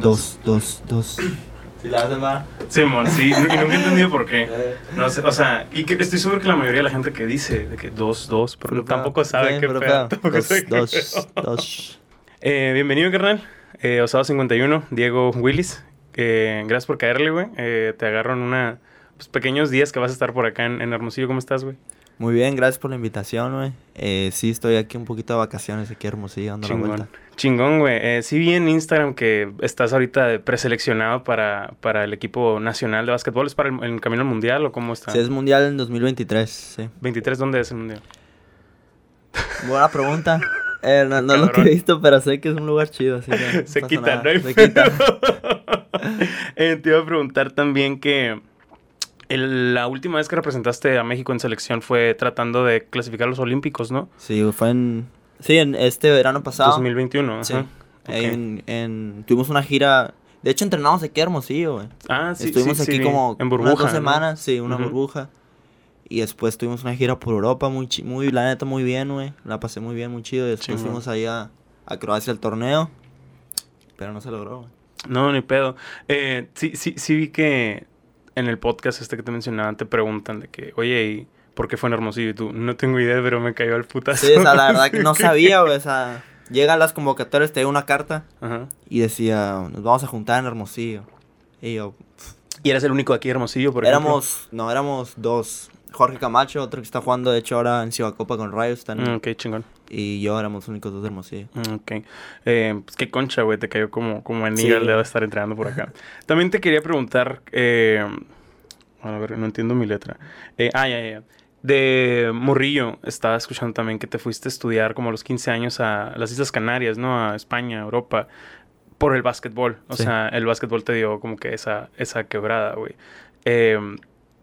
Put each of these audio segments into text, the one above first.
Dos, dos, dos. ¿Sí la hacen, va? Simón, sí, y nunca he entendido por qué. No sé, o sea, y que estoy seguro que la mayoría de la gente que dice de que dos, dos, pero tampoco sabe Sí, qué pedo. Dos, dos, pedo. dos. Eh, bienvenido, carnal. Eh, Osado 51, Diego Willis. Eh, gracias por caerle, güey. Eh, te agarro en una pues, pequeños días que vas a estar por acá en, en Hermosillo. ¿Cómo estás, güey? Muy bien, gracias por la invitación, güey. Eh, sí, estoy aquí un poquito de vacaciones aquí en Hermosillo, dando la Chingón. vuelta. Chingón, güey. Eh, sí vi en Instagram que estás ahorita preseleccionado para, para el equipo nacional de básquetbol. ¿Es para el, el camino al mundial o cómo está? Sí, es mundial en 2023, sí. 23, ¿dónde es el mundial? Buena pregunta. Eh, no lo que he visto, pero sé que es un lugar chido, así que no Se quita, no Se quita. Eh, te iba a preguntar también que el- la última vez que representaste a México en selección fue tratando de clasificar los Olímpicos, ¿no? Sí, fue en... Sí, en este verano pasado. 2021. Sí. ajá. Ok. en, en- tuvimos una gira. De hecho, entrenamos aquí Hermosillo, güey. Ah, sí, Estuvimos sí, sí, aquí como en unas burbuja. dos ¿no? semanas, sí, una burbuja. Y después tuvimos una gira por Europa, muy, muy la neta, muy bien, güey. La pasé muy bien, muy chido. Y después fuimos allá a Croacia al torneo. Pero no se logró, güey. No, ni pedo. Eh, sí, sí, sí vi que en el podcast este que te mencionaba te preguntan de que, oye, ¿y por qué fue en Hermosillo? Y tú, no tengo idea, pero me cayó el putazo. Sí, o sea, la verdad que no sabía, güey. O sea, llega a las convocatorias, te dio una carta Ajá. y decía, nos vamos a juntar en Hermosillo. Y yo, ¿Y eras el único aquí en Hermosillo, por ejemplo? éramos, no, éramos dos. Jorge Camacho, otro que está jugando, de hecho, ahora en Ciudad Copa con Rayos. Están, Mm, ok, chingón. Y yo éramos los únicos dos de Hermosillo. Mm, Ok. Eh, pues qué concha, güey, te cayó como, como anillo Sí. el dedo de estar entrenando por acá. También te quería preguntar, eh, a ver, no entiendo mi letra. Eh, ah, ya, ya, ya. De Morrillo, estaba escuchando también que te fuiste a estudiar como a los 15 años a las Islas Canarias, ¿no? A España, Europa, por el básquetbol. O Sí. sea, el básquetbol te dio como que esa, esa quebrada, güey. Eh,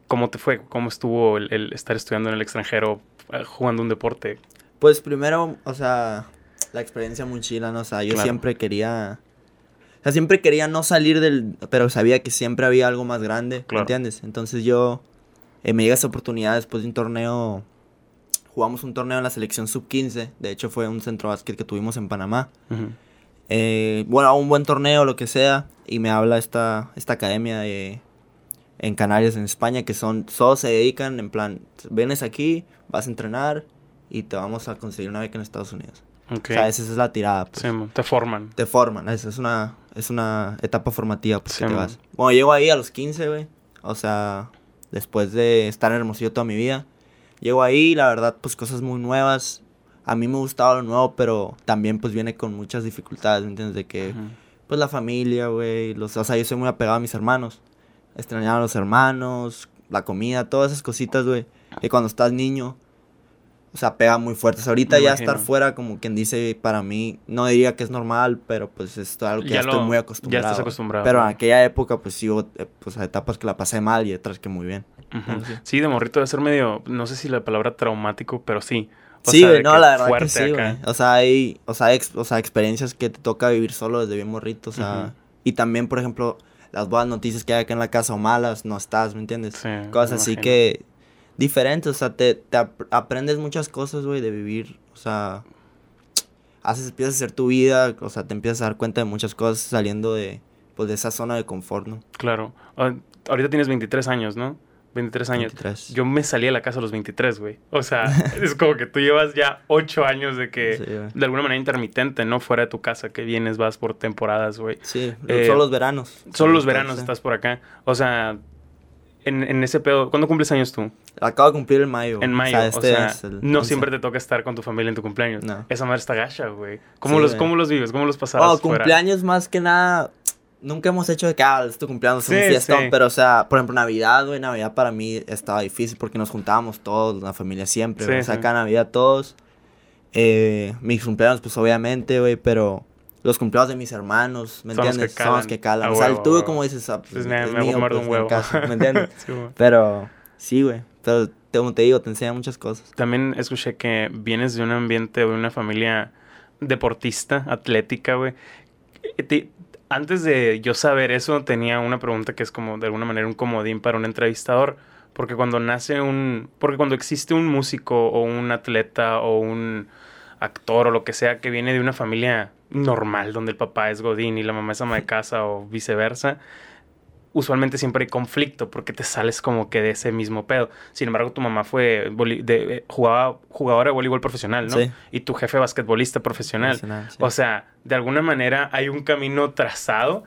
¿Cómo te fue? ¿Cómo estuvo el, el estar estudiando en el extranjero, eh, jugando un deporte? Pues primero, o sea, la experiencia muy chila, ¿no? O sea, yo Claro. siempre quería... O sea, siempre quería no salir del... Pero sabía que siempre había algo más grande, ¿me Claro. entiendes? Entonces yo... eh, me llega esa oportunidad después de un torneo... Jugamos un torneo en la selección sub-15. De hecho, fue un centro básquet que tuvimos en Panamá. Ujú. Eh, bueno, un buen torneo, lo que sea. Y me habla esta, esta academia de, en Canarias, en España, que son, todos se dedican en plan, vienes aquí, vas a entrenar y te vamos a conseguir una beca en Estados Unidos. Ok. O sea, esa es la tirada. pues. Sí, te forman. Te forman, es, es una, es una etapa formativa porque Sí, te man. vas. Bueno, llego ahí a los 15, güey. O sea, después de estar en Hermosillo toda mi vida. Llego ahí, la verdad, pues cosas muy nuevas. A mí me gustaba lo nuevo, pero también pues viene con muchas dificultades, ¿me entiendes? De que, Ujú. pues la familia, güey. Los, o sea, yo soy muy apegado a mis hermanos. Extrañaba a los hermanos, la comida, todas esas cositas, güey. Que cuando estás niño, o sea, pega muy fuerte. O sea, ahorita Me ya imagino. estar fuera, como quien dice, para mí, no diría que es normal, pero pues es algo que ya, Ya estoy muy ya acostumbrado. estás acostumbrado. Pero en aquella época, pues sí hubo eh, pues, etapas que la pasé mal y otras que muy bien. Sí. Sí, de morrito debe ser medio, no sé si la palabra traumático, pero sí. O sí, güey, no, la verdad que sí, güey. O sea, hay, o sea, ex- o sea, experiencias que te toca vivir solo desde bien morrito, o sea, y también, por ejemplo, las buenas noticias que hay acá en la casa o malas, no estás, ¿me entiendes? Sí, cosas así que diferentes, o sea, te, te ap- aprendes muchas cosas, güey, de vivir, o sea, haces, empiezas a hacer tu vida, o sea, te empiezas a dar cuenta de muchas cosas saliendo de, pues, de esa zona de confort, ¿no? Claro. Ah, ahorita tienes 23 años, ¿no? 23 años. 23. Yo me salí de la casa a los 23, güey. O sea, es como que tú llevas ya 8 años de que, Sí, de alguna manera intermitente, ¿no? Fuera de tu casa, que vienes, vas por temporadas, güey. Sí, Eh, solo los veranos. Solo los veranos sí. estás por acá. O sea, en, en ese pedo, ¿cuándo cumples años tú? Acabo de cumplir en mayo. En mayo, o este sea, es el no 11. siempre te toca estar con tu familia en tu cumpleaños. No. Esa madre está gacha, güey. ¿Cómo, Sí, los, güey. ¿Cómo los vives? ¿Cómo los pasabas Oh, fuera? cumpleaños más que nada. Nunca hemos hecho de que, ah, es tu cumpleaños, es un Sí, fiestón. sí. Pero, o sea, por ejemplo, Navidad, güey, Navidad para mí estaba difícil porque nos juntábamos todos, la familia siempre, Sí, güey. O sea, sí. cada Navidad todos. Eh, mis cumpleaños, pues obviamente, güey, pero los cumpleaños de mis hermanos, ¿me Son los entiendes? Son los que calan. A o sea, el huevo, tuyo, huevo. como dices, ah, pues, Pues me, es me voy a mío, pues, un huevo. ¿me entiendes? Sí, pero, sí, güey. Pero, como te digo, te enseña muchas cosas. También escuché que vienes de un ambiente, de una familia deportista, atlética, güey. Eh, te- Antes de yo saber eso, tenía una pregunta que es como de alguna manera un comodín para un entrevistador. Porque cuando nace un. Porque cuando existe un músico o un atleta o un actor o lo que sea que viene de una familia normal, donde el papá es Godín y la mamá es ama de casa o viceversa, usualmente siempre hay conflicto porque te sales como que de ese mismo pedo. Sin embargo, tu mamá fue de, eh, jugaba, jugadora de voleibol profesional, ¿no? Sí. Y tu jefe basquetbolista profesional. O sea, de alguna manera hay un camino trazado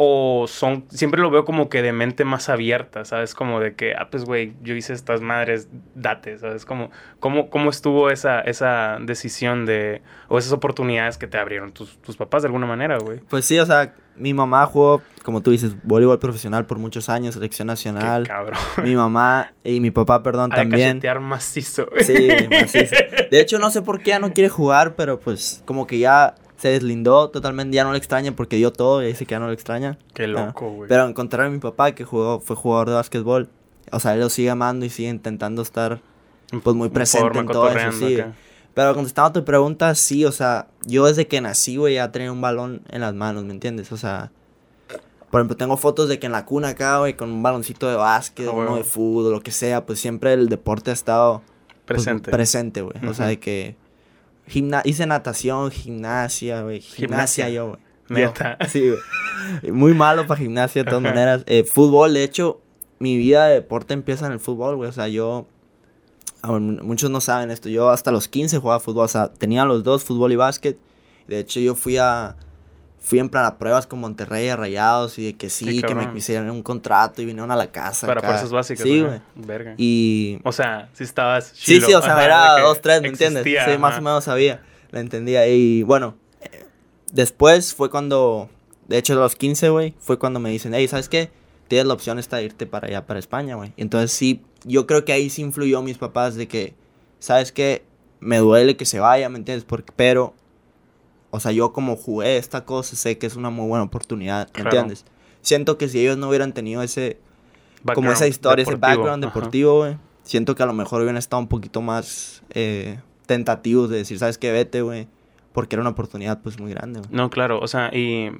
o son, siempre lo veo como que de mente más abierta, ¿sabes? Como de que, ah, pues, güey, yo hice estas madres, date, ¿sabes? Como, ¿cómo, cómo estuvo esa, esa decisión de, o esas oportunidades que te abrieron tus, tus papás de alguna manera, güey? Pues sí, o sea, mi mamá jugó, como tú dices, voleibol profesional por muchos años, selección nacional. Qué cabrón. Mi mamá y mi papá, perdón, también. Cachetear macizo. Sí, macizo. De hecho, no sé por qué ya no quiere jugar, pero pues como que ya se deslindó totalmente, ya no le extraña porque dio todo y dice que ya no le extraña. Qué loco, güey. Pero encontrar a mi papá que jugó, fue jugador de básquetbol, o sea, él lo sigue amando y sigue intentando estar pues muy presente en todo eso, sí. Pero contestando a tu pregunta, sí, o sea, yo desde que nací, güey, ya tenía un balón en las manos, ¿me entiendes? O sea, por ejemplo, tengo fotos de que en la cuna acá, güey, con un baloncito de básquet, ah, uno de fútbol, lo que sea, pues siempre el deporte ha estado pues, presente. presente, güey. O sea, de que hice natación, gimnasia, güey. Gimnasia, yo, güey. Neta. Sí, güey. Muy malo para gimnasia de todas maneras. Eh, fútbol, de hecho, mi vida de deporte empieza en el fútbol, güey. O sea, yo. Muchos no saben esto. Yo hasta los 15 jugaba fútbol. O sea, tenía los dos, fútbol y básquet. De hecho, yo fui a fui en plan a pruebas con Monterrey a Rayados y de que sí, que me hicieron un contrato y vinieron a la casa. Para fuerzas básicas. Sí, güey. Verga. Y... O sea, sí estabas Sí, sí, o sea, era dos, tres, ¿me entiendes? Sí, más o menos sabía, la entendía. Y bueno, eh, después fue cuando, de hecho, a los 15, güey, fue cuando me dicen, hey, ¿sabes qué? Tienes la opción esta de irte para allá, para España, güey. Entonces sí, yo creo que ahí sí influyó mis papás de que, ¿sabes qué? Me duele que se vaya, ¿me entiendes? Porque, pero o sea, yo como jugué esta cosa, sé que es una muy buena oportunidad, ¿entiendes? Siento que si ellos no hubieran tenido ese, como esa historia, ese background deportivo, güey, siento que a lo mejor hubieran estado un poquito más eh, tentativos de decir, ¿sabes qué? Vete, güey, porque era una oportunidad pues muy grande, güey. No, claro, o sea, y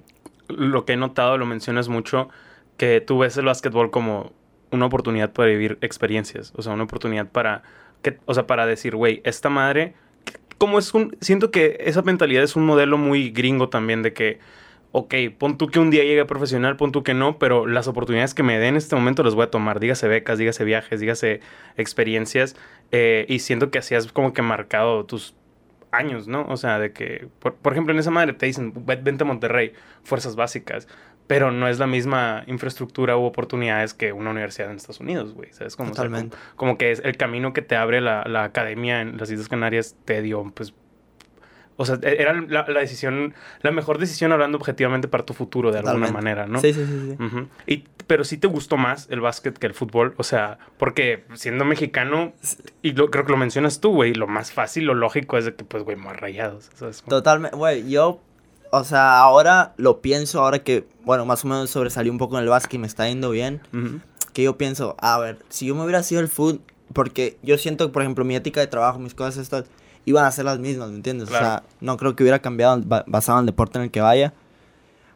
lo que he notado, lo mencionas mucho, que tú ves el básquetbol como una oportunidad para vivir experiencias, o sea, una oportunidad para, que, o sea, para decir, güey, esta madre como es un, siento que esa mentalidad es un modelo muy gringo también de que, ok, pon tú que un día llegue profesional, pon tú que no, pero las oportunidades que me den en este momento las voy a tomar, dígase becas, dígase viajes, dígase experiencias, eh, y siento que así has como que marcado tus años, ¿no? O sea, de que, por, por ejemplo, en esa madre te dicen, vente a Monterrey, fuerzas básicas pero no es la misma infraestructura u oportunidades que una universidad en Estados Unidos, güey. ¿Sabes? Como, Totalmente. como, que es el camino que te abre la, la, academia en las Islas Canarias te dio, pues... O sea, e, era la, la, decisión, la mejor decisión hablando objetivamente para tu futuro de alguna manera, ¿no? Sí, sí, sí. sí. y, pero sí te gustó más el básquet que el fútbol. O sea, porque siendo mexicano, y lo, creo que lo mencionas tú, güey, lo más fácil, lo lógico es de que, pues, güey, más rayados. Totalmente, güey, yo o sea, ahora lo pienso, ahora que, bueno, más o menos sobresalí un poco en el básquet y me está yendo bien, que yo pienso, a ver, si yo me hubiera sido el food, porque yo siento que, por ejemplo, mi ética de trabajo, mis cosas estas, iban a ser las mismas, ¿me entiendes? O sea, no creo que hubiera cambiado basado en el deporte en el que vaya.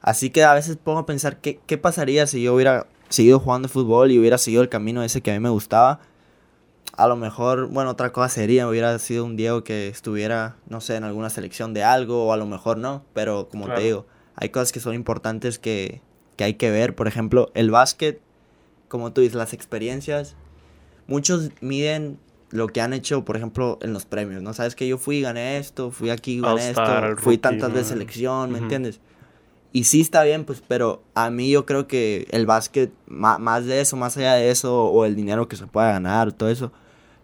Así que a veces pongo a pensar qué, qué pasaría si yo hubiera seguido jugando fútbol y hubiera seguido el camino ese que a mí me gustaba a lo mejor, bueno, otra cosa sería, hubiera sido un Diego que estuviera, no sé, en alguna selección de algo, o a lo mejor no, pero como te digo, hay cosas que son importantes que, que hay que ver. Por ejemplo, el básquet, como tú dices, las experiencias, muchos miden lo que han hecho, por ejemplo, en los premios, ¿no? Sabes que yo fui, gané esto, fui aquí, gané esto, fui tantas veces selección, ¿me entiendes? Y sí está bien, pues, pero a mí yo creo que el básquet, más de eso, más allá de eso, o el dinero que se pueda ganar, todo eso,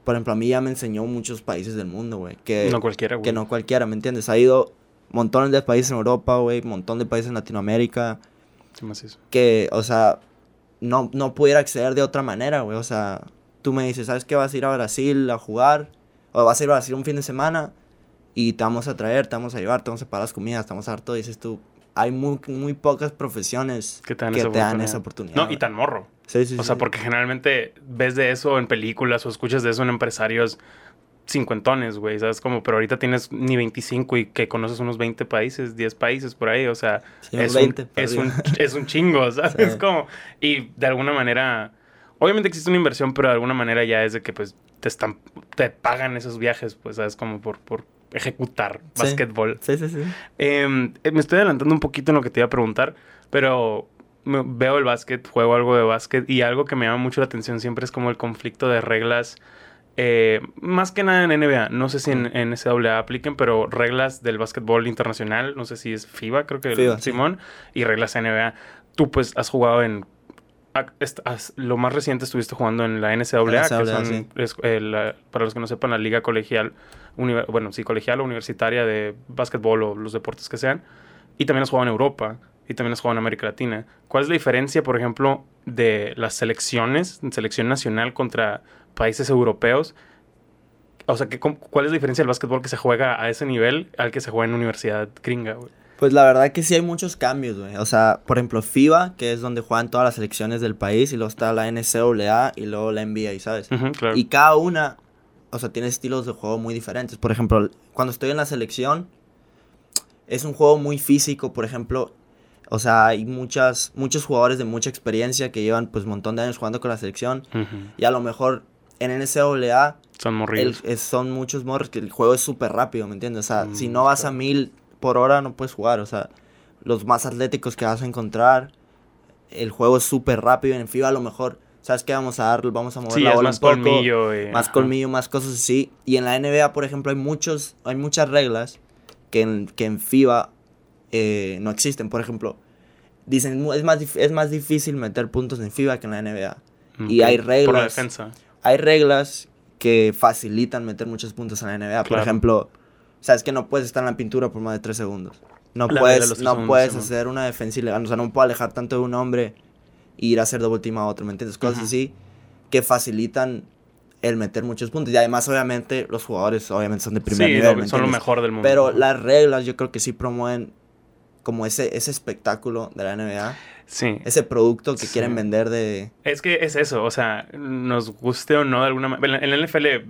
por ejemplo, a mí ya me enseñó muchos países del mundo, güey. Que, no cualquiera, güey. Que no cualquiera, ¿me entiendes? Ha ido montones de países en Europa, güey, montón de países en Latinoamérica. Sí, más eso. Que, o sea, no, no pudiera acceder de otra manera, güey. O sea, tú me dices, ¿sabes qué? Vas a ir a Brasil a jugar, o vas a ir a Brasil un fin de semana, y te vamos a traer, te vamos a llevar, te vamos a pagar las comidas, te vamos a dar todo. Y dices tú, hay muy, muy pocas profesiones que te dan, esa, oportunidad. No, y tan morro. Sí, sí, o sea, porque generalmente ves de eso en películas o escuchas de eso en empresarios cincuentones, güey, ¿sabes? Como, pero ahorita tienes ni 25 y que conoces unos 20 países, 10 países por ahí, o sea, es, un, es, un, es, un, chingo, ¿sabes? Es como, y de alguna manera, obviamente existe una inversión, pero de alguna manera ya es de que, pues, te están, te pagan esos viajes, pues, ¿sabes? Como por, por ejecutar Sí. básquetbol. Sí, sí, sí. Em, eh, me estoy adelantando un poquito en lo que te iba a preguntar, pero veo el básquet, juego algo de básquet y algo que me llama mucho la atención siempre es como el conflicto de reglas, eh, más que nada en NBA, no sé si en, en NCAA apliquen, pero reglas del básquetbol internacional, no sé si es FIBA, creo que FIBA. Simón, y reglas NBA. Tú pues has jugado en... lo más reciente estuviste jugando en la NCAA, que son, sí. es, eh, la- para los que no sepan, la liga colegial, bueno, sí, colegial o universitaria de básquetbol o los deportes que sean. Y también has jugado en Europa y también has jugado en América Latina. ¿Cuál es la diferencia, por ejemplo, de las selecciones, selección nacional contra países europeos? O sea, ¿qué, ¿cuál es la diferencia del básquetbol que se juega a ese nivel al que se juega en universidad gringa, güey? Pues la verdad que sí hay muchos cambios, güey. O sea, por ejemplo, FIBA, que es donde juegan todas las selecciones del país, y luego está la NCAA y luego la NBA, ¿sabes? Claro. Y cada una, o sea, tiene estilos de juego muy diferentes. Por ejemplo, cuando estoy en la selección, es un juego muy físico, por ejemplo. O sea, hay muchas, muchos jugadores de mucha experiencia que llevan pues un montón de años jugando con la selección. Y a lo mejor en NCAA Son el- morrillos. es- son muchos morros que el juego es súper rápido, ¿me entiendes? O sea, Mm, si no vas claro. a mil por hora no puedes jugar. O sea, los más atléticos que vas a encontrar, el juego es súper rápido. En FIBA a lo mejor, ¿sabes qué? Vamos a dar, vamos a mover Sí, la bola más un poco, colmillo. eh, más colmillo, más cosas así. Y en la NBA, por ejemplo, hay muchos, hay muchas reglas que en, que en FIBA eh, no existen. Por ejemplo, dicen "Mu- es más, es más difícil meter puntos en FIBA que en la NBA. Y hay Por la reglas. defensa. Hay reglas que facilitan meter muchos puntos en la NBA. Por Claro. ejemplo, sabes que no puedes estar en la pintura por más de 3 segundos. No La puedes, no puedes hacer una defensa ilegal. O sea, no puedo alejar tanto de un hombre e ir a hacer doble team a otro, ¿me entiendes? Cosas así que facilitan el meter muchos puntos. Y además, obviamente, los jugadores obviamente son de primer Sí, nivel. lo- ¿me son lo mejor del mundo. Pero las reglas yo creo que sí promueven como ese, ese espectáculo de la NBA. Sí. Ese producto que Sí. quieren vender de... Es que es eso, o sea, nos guste o no de alguna manera. En la NFL,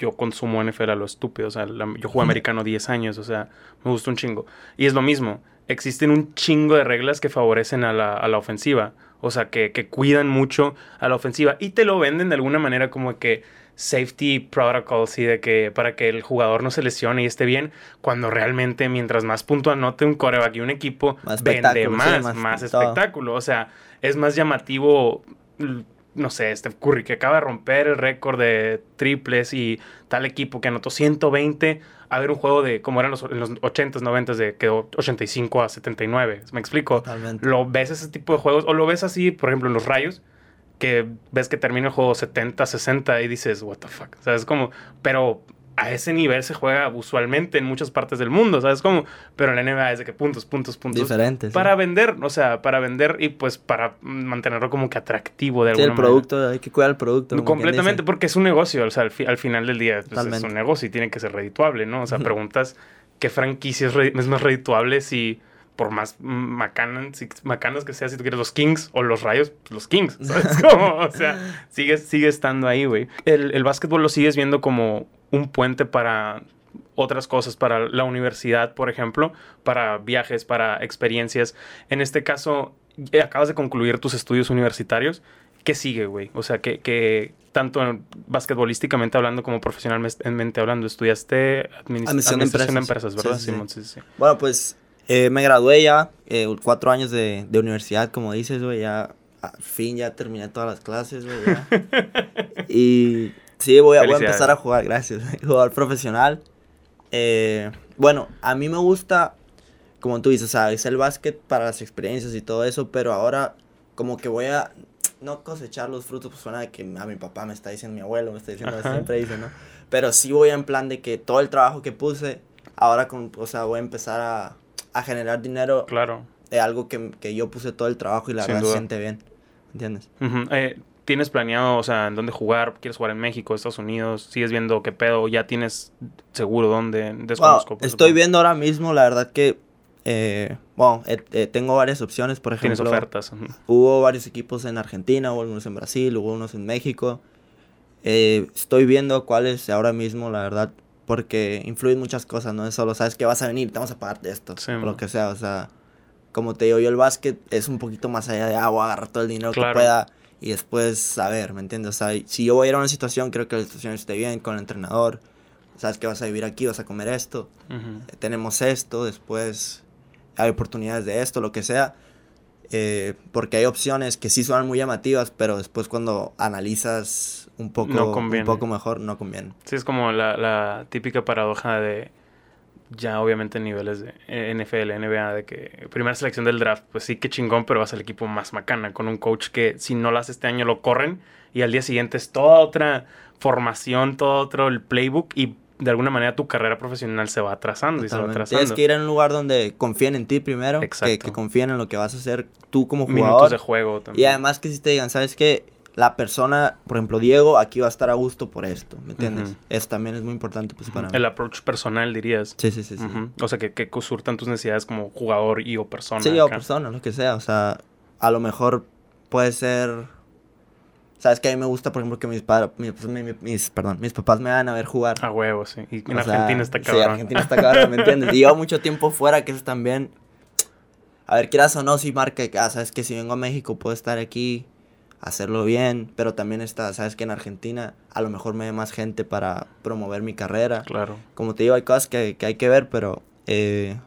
yo consumo NFL a lo estúpido, o sea, la- yo jugué americano 10 años, o sea, me gusta un chingo. Y es lo mismo, existen un chingo de reglas que favorecen a la, a la ofensiva, o sea, que, que cuidan mucho a la ofensiva y te lo venden de alguna manera como que safety protocols y de que para que el jugador no se lesione y esté bien, cuando realmente mientras más punto anote un coreback y un equipo, Más vende sí, más, más más, espectáculo. O sea, es más llamativo, no sé, Steph Curry, que acaba de romper el récord de triples y tal equipo que anotó 120, a ver un juego de como eran los, en los 80s, 90s, de que 85 a 79. ¿Me explico? Totalmente. Lo ves ese tipo de juegos, o lo ves así, por ejemplo, en los rayos, que ves que termina el juego 70, 60 y dices, what the fuck. O sea, es como, pero a ese nivel se juega usualmente en muchas partes del mundo, ¿sabes cómo? Pero en la NBA es de que puntos, puntos, puntos. Diferentes. sí. Para vender, o sea, para vender y pues para mantenerlo como que atractivo de Sí, alguna el producto, hay que cuidar el producto. Completamente, porque es un negocio, o sea, al, fi- al final del día pues, es un negocio y tiene que ser redituable, ¿no? O sea, preguntas qué franquicia es, más redituable si por más macanas, si- macanas que sea, si tú quieres los Kings o los Rayos, pues, los Kings, ¿sabes cómo? O sea, sigue, sigue estando ahí, güey. El, el básquetbol lo sigues viendo como un puente para otras cosas, para la universidad, por ejemplo, para viajes, para experiencias. En este caso, ya acabas de concluir tus estudios universitarios. ¿Qué sigue, güey? O sea, que, que tanto en- basquetbolísticamente hablando como profesionalmente hablando, estudiaste administ- Administración de administración de empresas. empresas, ¿verdad? Sí, sí, sí. Bueno, pues eh, me gradué ya, eh, cuatro años de, de universidad, como dices, güey, ya al fin ya terminé todas las clases, güey, y sí, voy a, voy a empezar a jugar, gracias, jugar profesional. Eh, bueno, a mí me gusta, como tú dices, o sea, es el básquet para las experiencias y todo eso, pero ahora como que voy a no cosechar los frutos, pues suena de que a mi papá me está diciendo, mi abuelo me está diciendo, Ajá. siempre dice, ¿no? Pero sí voy en plan de que todo el trabajo que puse, ahora con, o sea, voy a empezar a, a generar dinero Claro. de algo que, que yo puse todo el trabajo y la Sin verdad duda. siente bien, ¿entiendes? Ujú. Eh, ¿Tienes planeado, o sea, en dónde jugar? ¿Quieres jugar en México, Estados Unidos? ¿Sigues viendo qué pedo? ¿Ya tienes seguro dónde? Desconozco. estoy viendo ahora mismo, la verdad que, eh, bueno, eh, eh, tengo varias opciones, por Tienes ejemplo, ofertas. ujú. hubo varios equipos en Argentina, hubo algunos en Brasil, hubo unos en México. Eh, estoy viendo cuáles ahora mismo, la verdad, porque influyen muchas cosas, no es solo, sabes que vas a venir, te vamos a pagarte esto, Sí, o lo que sea, o sea, como te digo yo, el básquet es un poquito más allá de agua, agarrar todo el dinero Claro. que pueda y después saber, ¿me entiendes? O sea, si yo voy a ir a una situación, creo que la situación esté bien con el entrenador, sabes que vas a vivir aquí, vas a comer esto, tenemos esto, después hay oportunidades de esto, lo que sea. Eh, porque hay opciones que sí son muy llamativas, pero después cuando analizas un poco, un poco mejor, no conviene. Sí, es como la, la típica paradoja de ya obviamente niveles de eh, NFL, NBA, de que primera selección del draft, pues sí que chingón, pero vas al equipo más macana, con un coach que si no lo hace este año lo corren y al día siguiente es toda otra formación, todo otro el playbook y de alguna manera tu carrera profesional se va atrasando y se va atrasando. Tienes que ir a un lugar donde confíen en ti primero, que, que, confíen en lo que vas a hacer tú como jugador. Minutos de juego también. Y además que si te digan, ¿sabes qué? La persona, por ejemplo, Diego, aquí va a estar a gusto por esto, ¿me entiendes? Eso también es muy importante pues, para El approach personal, dirías. Sí, sí, sí. O sea, que, que surtan tus necesidades como jugador y o persona. Sí, o persona, lo que sea. O sea, a lo mejor puede ser Sabes que a mí me gusta, por ejemplo, que mis, padres, pues, mis, perdón, mis papás me van a ver jugar. A huevo, sí. Y en Argentina está cabrón. Sí, Argentina está cabrón, ¿me entiendes? Y llevo mucho tiempo fuera, que eso también... A ver, quieras o no, si marca, ah, sabes que si vengo a México puedo estar aquí, hacerlo bien, pero también está, sabes que en Argentina a lo mejor me ve más gente para promover mi carrera. Claro. Como te digo, hay cosas que, que hay que ver, pero eh,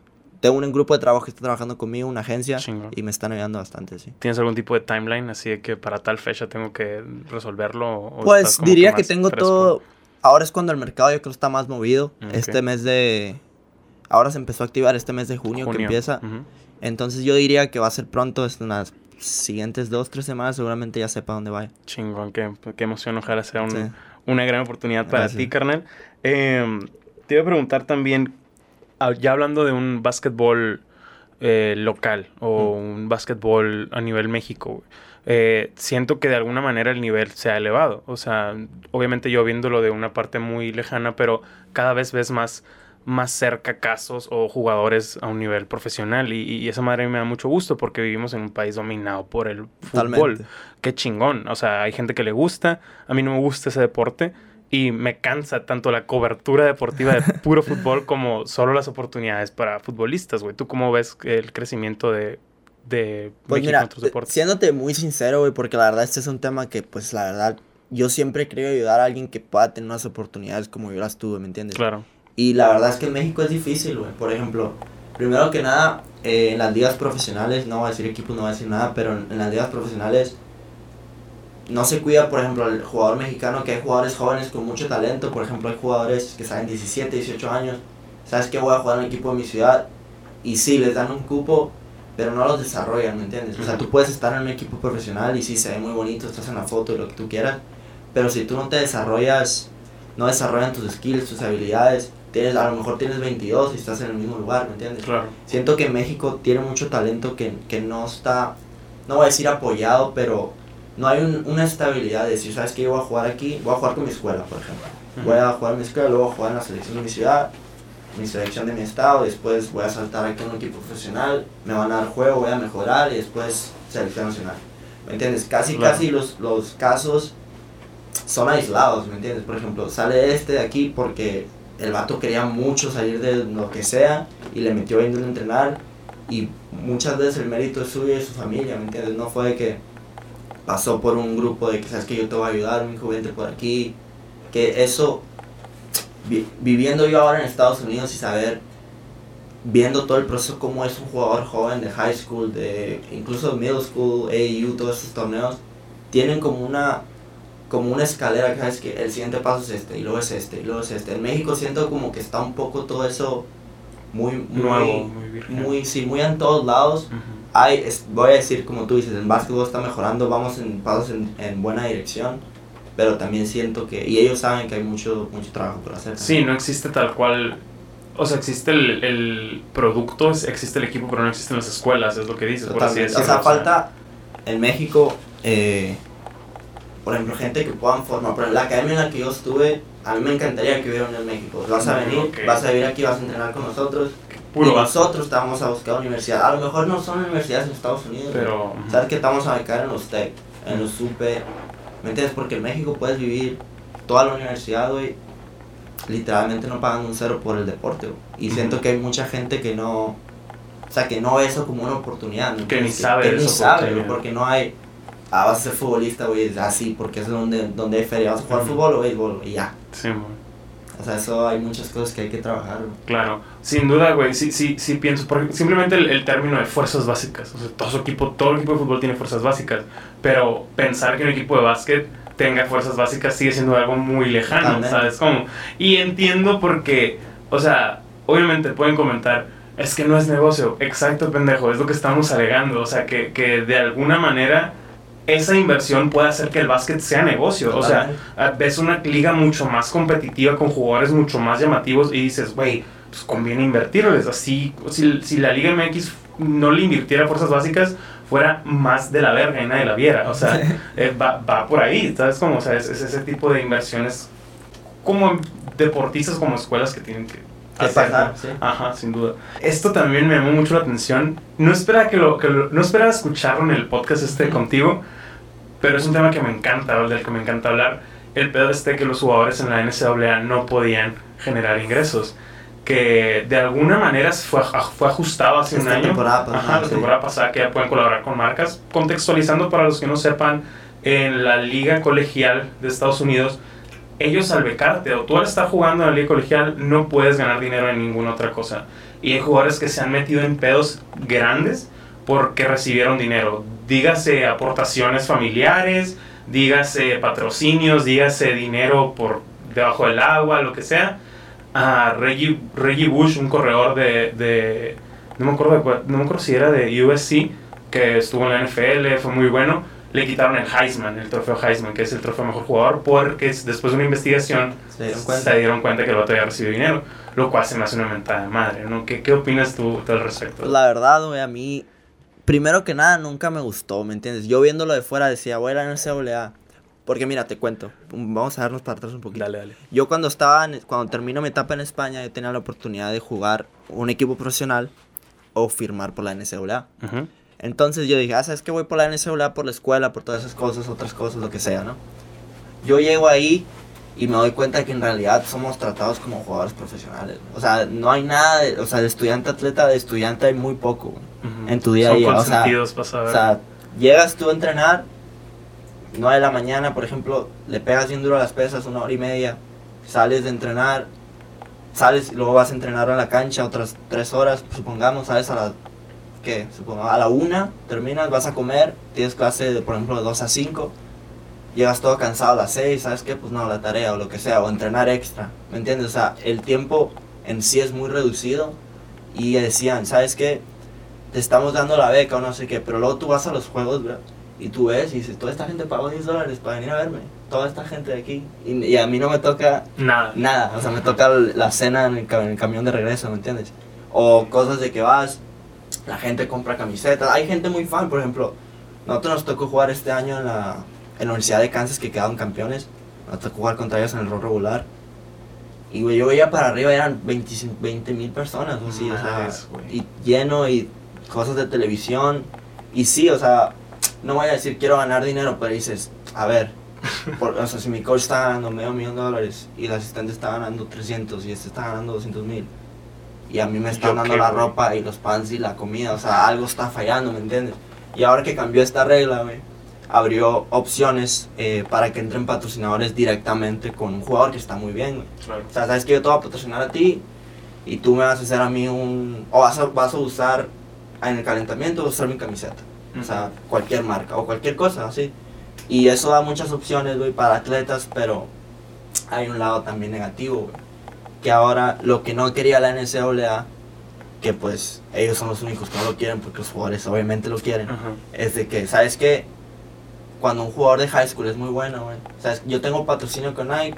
tengo un grupo de trabajo que está trabajando conmigo, una agencia, y me están ayudando bastante, sí. ¿Tienes algún tipo de timeline así de que para tal fecha tengo que resolverlo? pues diría que, tengo todo... Ahora es cuando el mercado yo creo está más movido. Este mes de... Ahora se empezó a activar este mes de junio, que empieza. Entonces yo diría que va a ser pronto, es unas siguientes dos, tres semanas, seguramente ya sepa dónde vaya. Chingón, qué, qué emoción, ojalá sea una gran oportunidad para ti, carnal. Em, te iba a preguntar también, Ah, ya hablando de un básquetbol eh, local o un básquetbol a nivel México, eh, siento que de alguna manera el nivel se ha elevado. O sea, obviamente yo viéndolo de una parte muy lejana, pero cada vez ves más, más cerca casos o jugadores a un nivel profesional. Y, esa madre me da mucho gusto porque vivimos en un país dominado por el fútbol. Qué chingón. O sea, hay gente que le gusta. A mí no me gusta ese deporte y me cansa tanto la cobertura deportiva de puro fútbol como solo las oportunidades para futbolistas, güey. ¿Tú cómo ves el crecimiento de, de pues mira, en otros deportes? Siéndote muy sincero, güey, porque la verdad este es un tema que, pues, la verdad, yo siempre creo ayudar a alguien que pueda tener unas oportunidades como yo las tuve, ¿me entiendes? Claro. Y la verdad es que en México es difícil, güey. Por ejemplo, primero que nada, eh, en las ligas profesionales, no voy a decir equipos, no voy a decir nada, pero en las ligas profesionales no se cuida, por ejemplo, al jugador mexicano, que hay jugadores jóvenes con mucho talento, por ejemplo, hay jugadores que salen 17, 18 años, sabes que voy a jugar en un equipo de mi ciudad, y sí, les dan un cupo, pero no los desarrollan, ¿me entiendes? O sea, tú puedes estar en un equipo profesional y sí, se ve muy bonito, estás en la foto y lo que tú quieras, pero si tú no te desarrollas, no desarrollan tus skills, tus habilidades, tienes, a lo mejor tienes 22 y estás en el mismo lugar, ¿me entiendes? Claro. Siento que México tiene mucho talento que, que no está, no voy a decir apoyado, pero no hay un, una estabilidad de decir, ¿sabes qué? Yo voy a jugar aquí, voy a jugar con mi escuela, por ejemplo. Voy a jugar en mi escuela, luego voy a jugar en la selección de mi ciudad, mi selección de mi estado, después voy a saltar aquí en un equipo profesional, me van a dar juego, voy a mejorar y después selección nacional. ¿Me entiendes? Casi, casi los, los casos son aislados, ¿me entiendes? Por ejemplo, sale este de aquí porque el vato quería mucho salir de lo que sea y le metió a entrenar y muchas veces el mérito es suyo y de su familia, ¿me entiendes? No fue que pasó por un grupo de que sabes que yo te voy a ayudar, mi joven por aquí, que eso, viviendo yo ahora en Estados Unidos y saber, viendo todo el proceso como es un jugador joven de high school, de incluso middle school, AU, todos estos torneos, tienen como una como una escalera que sabes que el siguiente paso es este y luego es este y luego es este. En México siento como que está un poco todo eso muy muy Nuevo, muy, muy, sí, muy en todos lados hay, voy a decir como tú dices, el básquetbol está mejorando, vamos en pasos en, en, buena dirección, pero también siento que, y ellos saben que hay mucho, mucho trabajo por hacer. Sí, no existe tal cual, o sea, existe el, el producto, existe el equipo, pero no existen las escuelas, es lo que dices, por así decirlo. O sea, falta en México, eh, por ejemplo, gente que puedan formar, pero en la academia en la que yo estuve, a mí me encantaría que hubiera en México. Vas a venir, vas a vivir aquí, vas a entrenar con nosotros y nosotros estamos a buscar universidad. A lo mejor no son universidades en Estados Unidos. Pero. ¿Sabes que estamos a becar en los TEC, en los SUPE? ¿Me entiendes? Porque en México puedes vivir toda la universidad, güey, literalmente no pagan un cero por el deporte, Y siento que hay mucha gente que no. O sea, que no ve eso como una oportunidad. Que ni sabe Que ni sabe, porque no hay. Ah, vas a ser futbolista, güey, así, porque es donde, donde hay feria. Vas a jugar fútbol o béisbol, y ya. Sí, O sea, eso hay muchas cosas que hay que trabajar, güey. Claro, sin duda, güey, sí, sí, sí pienso, porque simplemente el, el término de fuerzas básicas, o sea, todo su equipo, todo el equipo de fútbol tiene fuerzas básicas, pero pensar que un equipo de básquet tenga fuerzas básicas sigue siendo algo muy lejano, Totalmente. ¿sabes? Como, y entiendo porque, o sea, obviamente pueden comentar, es que no es negocio, exacto, pendejo, es lo que estamos alegando, o sea, que, que de alguna manera esa inversión puede hacer que el básquet sea negocio, o sea. Ah, ves una liga mucho más competitiva con jugadores mucho más llamativos y dices, güey, pues conviene invertirles. Así, si, si la Liga MX no le invirtiera fuerzas básicas, fuera más de la verga y nadie la viera. O sea, eh, va, va por ahí, ¿sabes? Como, o sea, es, es ese tipo de inversiones como deportistas, como escuelas que tienen que ¿no? Sí. Ajá, sin duda. Esto también me llamó mucho la atención. No esperaba que lo, que lo- no esperaba escucharlo en el podcast este contigo, pero es un tema que me encanta, del que me encanta hablar. El pedo este que los jugadores en la NCAA no podían generar ingresos. Que de alguna manera fue, fue ajustado hace un Esta año. temporada pasada, Ajá, la sí. temporada pasada que ya pueden colaborar con marcas. Contextualizando para los que no sepan, en la liga colegial de Estados Unidos, ellos al becarte o tú al estar jugando en la liga colegial no puedes ganar dinero en ninguna otra cosa. Y hay jugadores que se han metido en pedos grandes porque recibieron dinero. Dígase aportaciones familiares, dígase patrocinios, dígase dinero por debajo del agua, lo que sea. A Reggie, Reggie Bush, un corredor de, de- no, me acuerdo de no me acuerdo si era de USC, que estuvo en la NFL, fue muy bueno. Le quitaron el Heisman, el trofeo Heisman, que es el trofeo mejor jugador, porque después de una investigación Se dieron cuenta. se dieron cuenta que el vato había recibido dinero, lo cual se me hace una mentada de madre, ¿no? ¿Qué, qué opinas tú al respecto? Pues la verdad, güey, a mí, primero que nada, nunca me gustó, ¿me entiendes? Yo viéndolo de fuera decía, güey, la NCAA. Porque mira, te cuento, vamos a darnos para atrás un poquito. Dale, dale. Yo cuando estaba, en- cuando termino mi etapa en España, yo tenía la oportunidad de jugar un equipo profesional o firmar por la NCAA. Ujú. Entonces yo dije, ah, ¿sabes qué? Voy por la NCAA, por la escuela, por todas esas cosas, otras cosas, lo que sea, ¿no? Yo llego ahí y me doy cuenta que en realidad somos tratados como jugadores profesionales. O sea, no hay nada, de, o sea, de estudiante atleta, de estudiante hay muy poco güey, Ujú. en tu día a día. O sea, o sea, llegas tú a entrenar, 9 de la mañana, por ejemplo, le pegas bien duro a las pesas, una hora y media, sales de entrenar, sales y luego vas a entrenar a la cancha otras 3 horas, supongamos, sales a las, ¿qué? Supongo, a la 1, terminas, vas a comer, tienes clase, de, por ejemplo, de 2 a 5, llegas todo cansado a las 6, ¿sabes qué? Pues no, la tarea o lo que sea, o entrenar extra, ¿me entiendes? O sea, el tiempo en sí es muy reducido y decían, ¿sabes qué? Te estamos dando la beca o no sé qué, pero luego tú vas a los juegos, bro, y tú ves y dices, toda esta gente pagó 10 dólares para venir a verme, toda esta gente de aquí, y, y a mí no me toca Nada. nada, o sea, me toca la cena en el, en el camión de regreso, ¿me entiendes? O cosas de que vas, la gente compra camisetas, hay gente muy fan, por ejemplo, nosotros nos tocó jugar este año en la, en la Universidad de Kansas que quedaron campeones, nos tocó jugar contra ellos en el rol regular, y güey, yo veía para arriba eran 20 mil personas, o así, o sea, y lleno y cosas de televisión, y sí, o sea, no voy a decir quiero ganar dinero, pero dices, a ver, por- o sea, si mi coach está ganando medio millón de dólares y el asistente está ganando 300 y este está ganando 200 mil y a mí me están ¿Yo dando qué, la güey? ropa y los pants y la comida, o sea, algo está fallando, ¿me entiendes? Y ahora que cambió esta regla, güey, abrió opciones eh, para que entren patrocinadores directamente con un jugador que está muy bien, güey. Claro. O sea, sabes que yo te voy a patrocinar a ti y tú me vas a hacer a mí un... O vas a, vas a usar en el calentamiento, vas a usar mi camiseta. O sea, cualquier marca o cualquier cosa, así. Y eso da muchas opciones, güey, para atletas, pero hay un lado también negativo, güey. Que ahora lo que no quería la NCAA, que pues ellos son los únicos que no lo quieren porque los jugadores obviamente lo quieren, Ajá. es de que, ¿sabes qué? Cuando un jugador de high school es muy bueno, güey. ¿Sabes? Yo tengo patrocinio con Nike,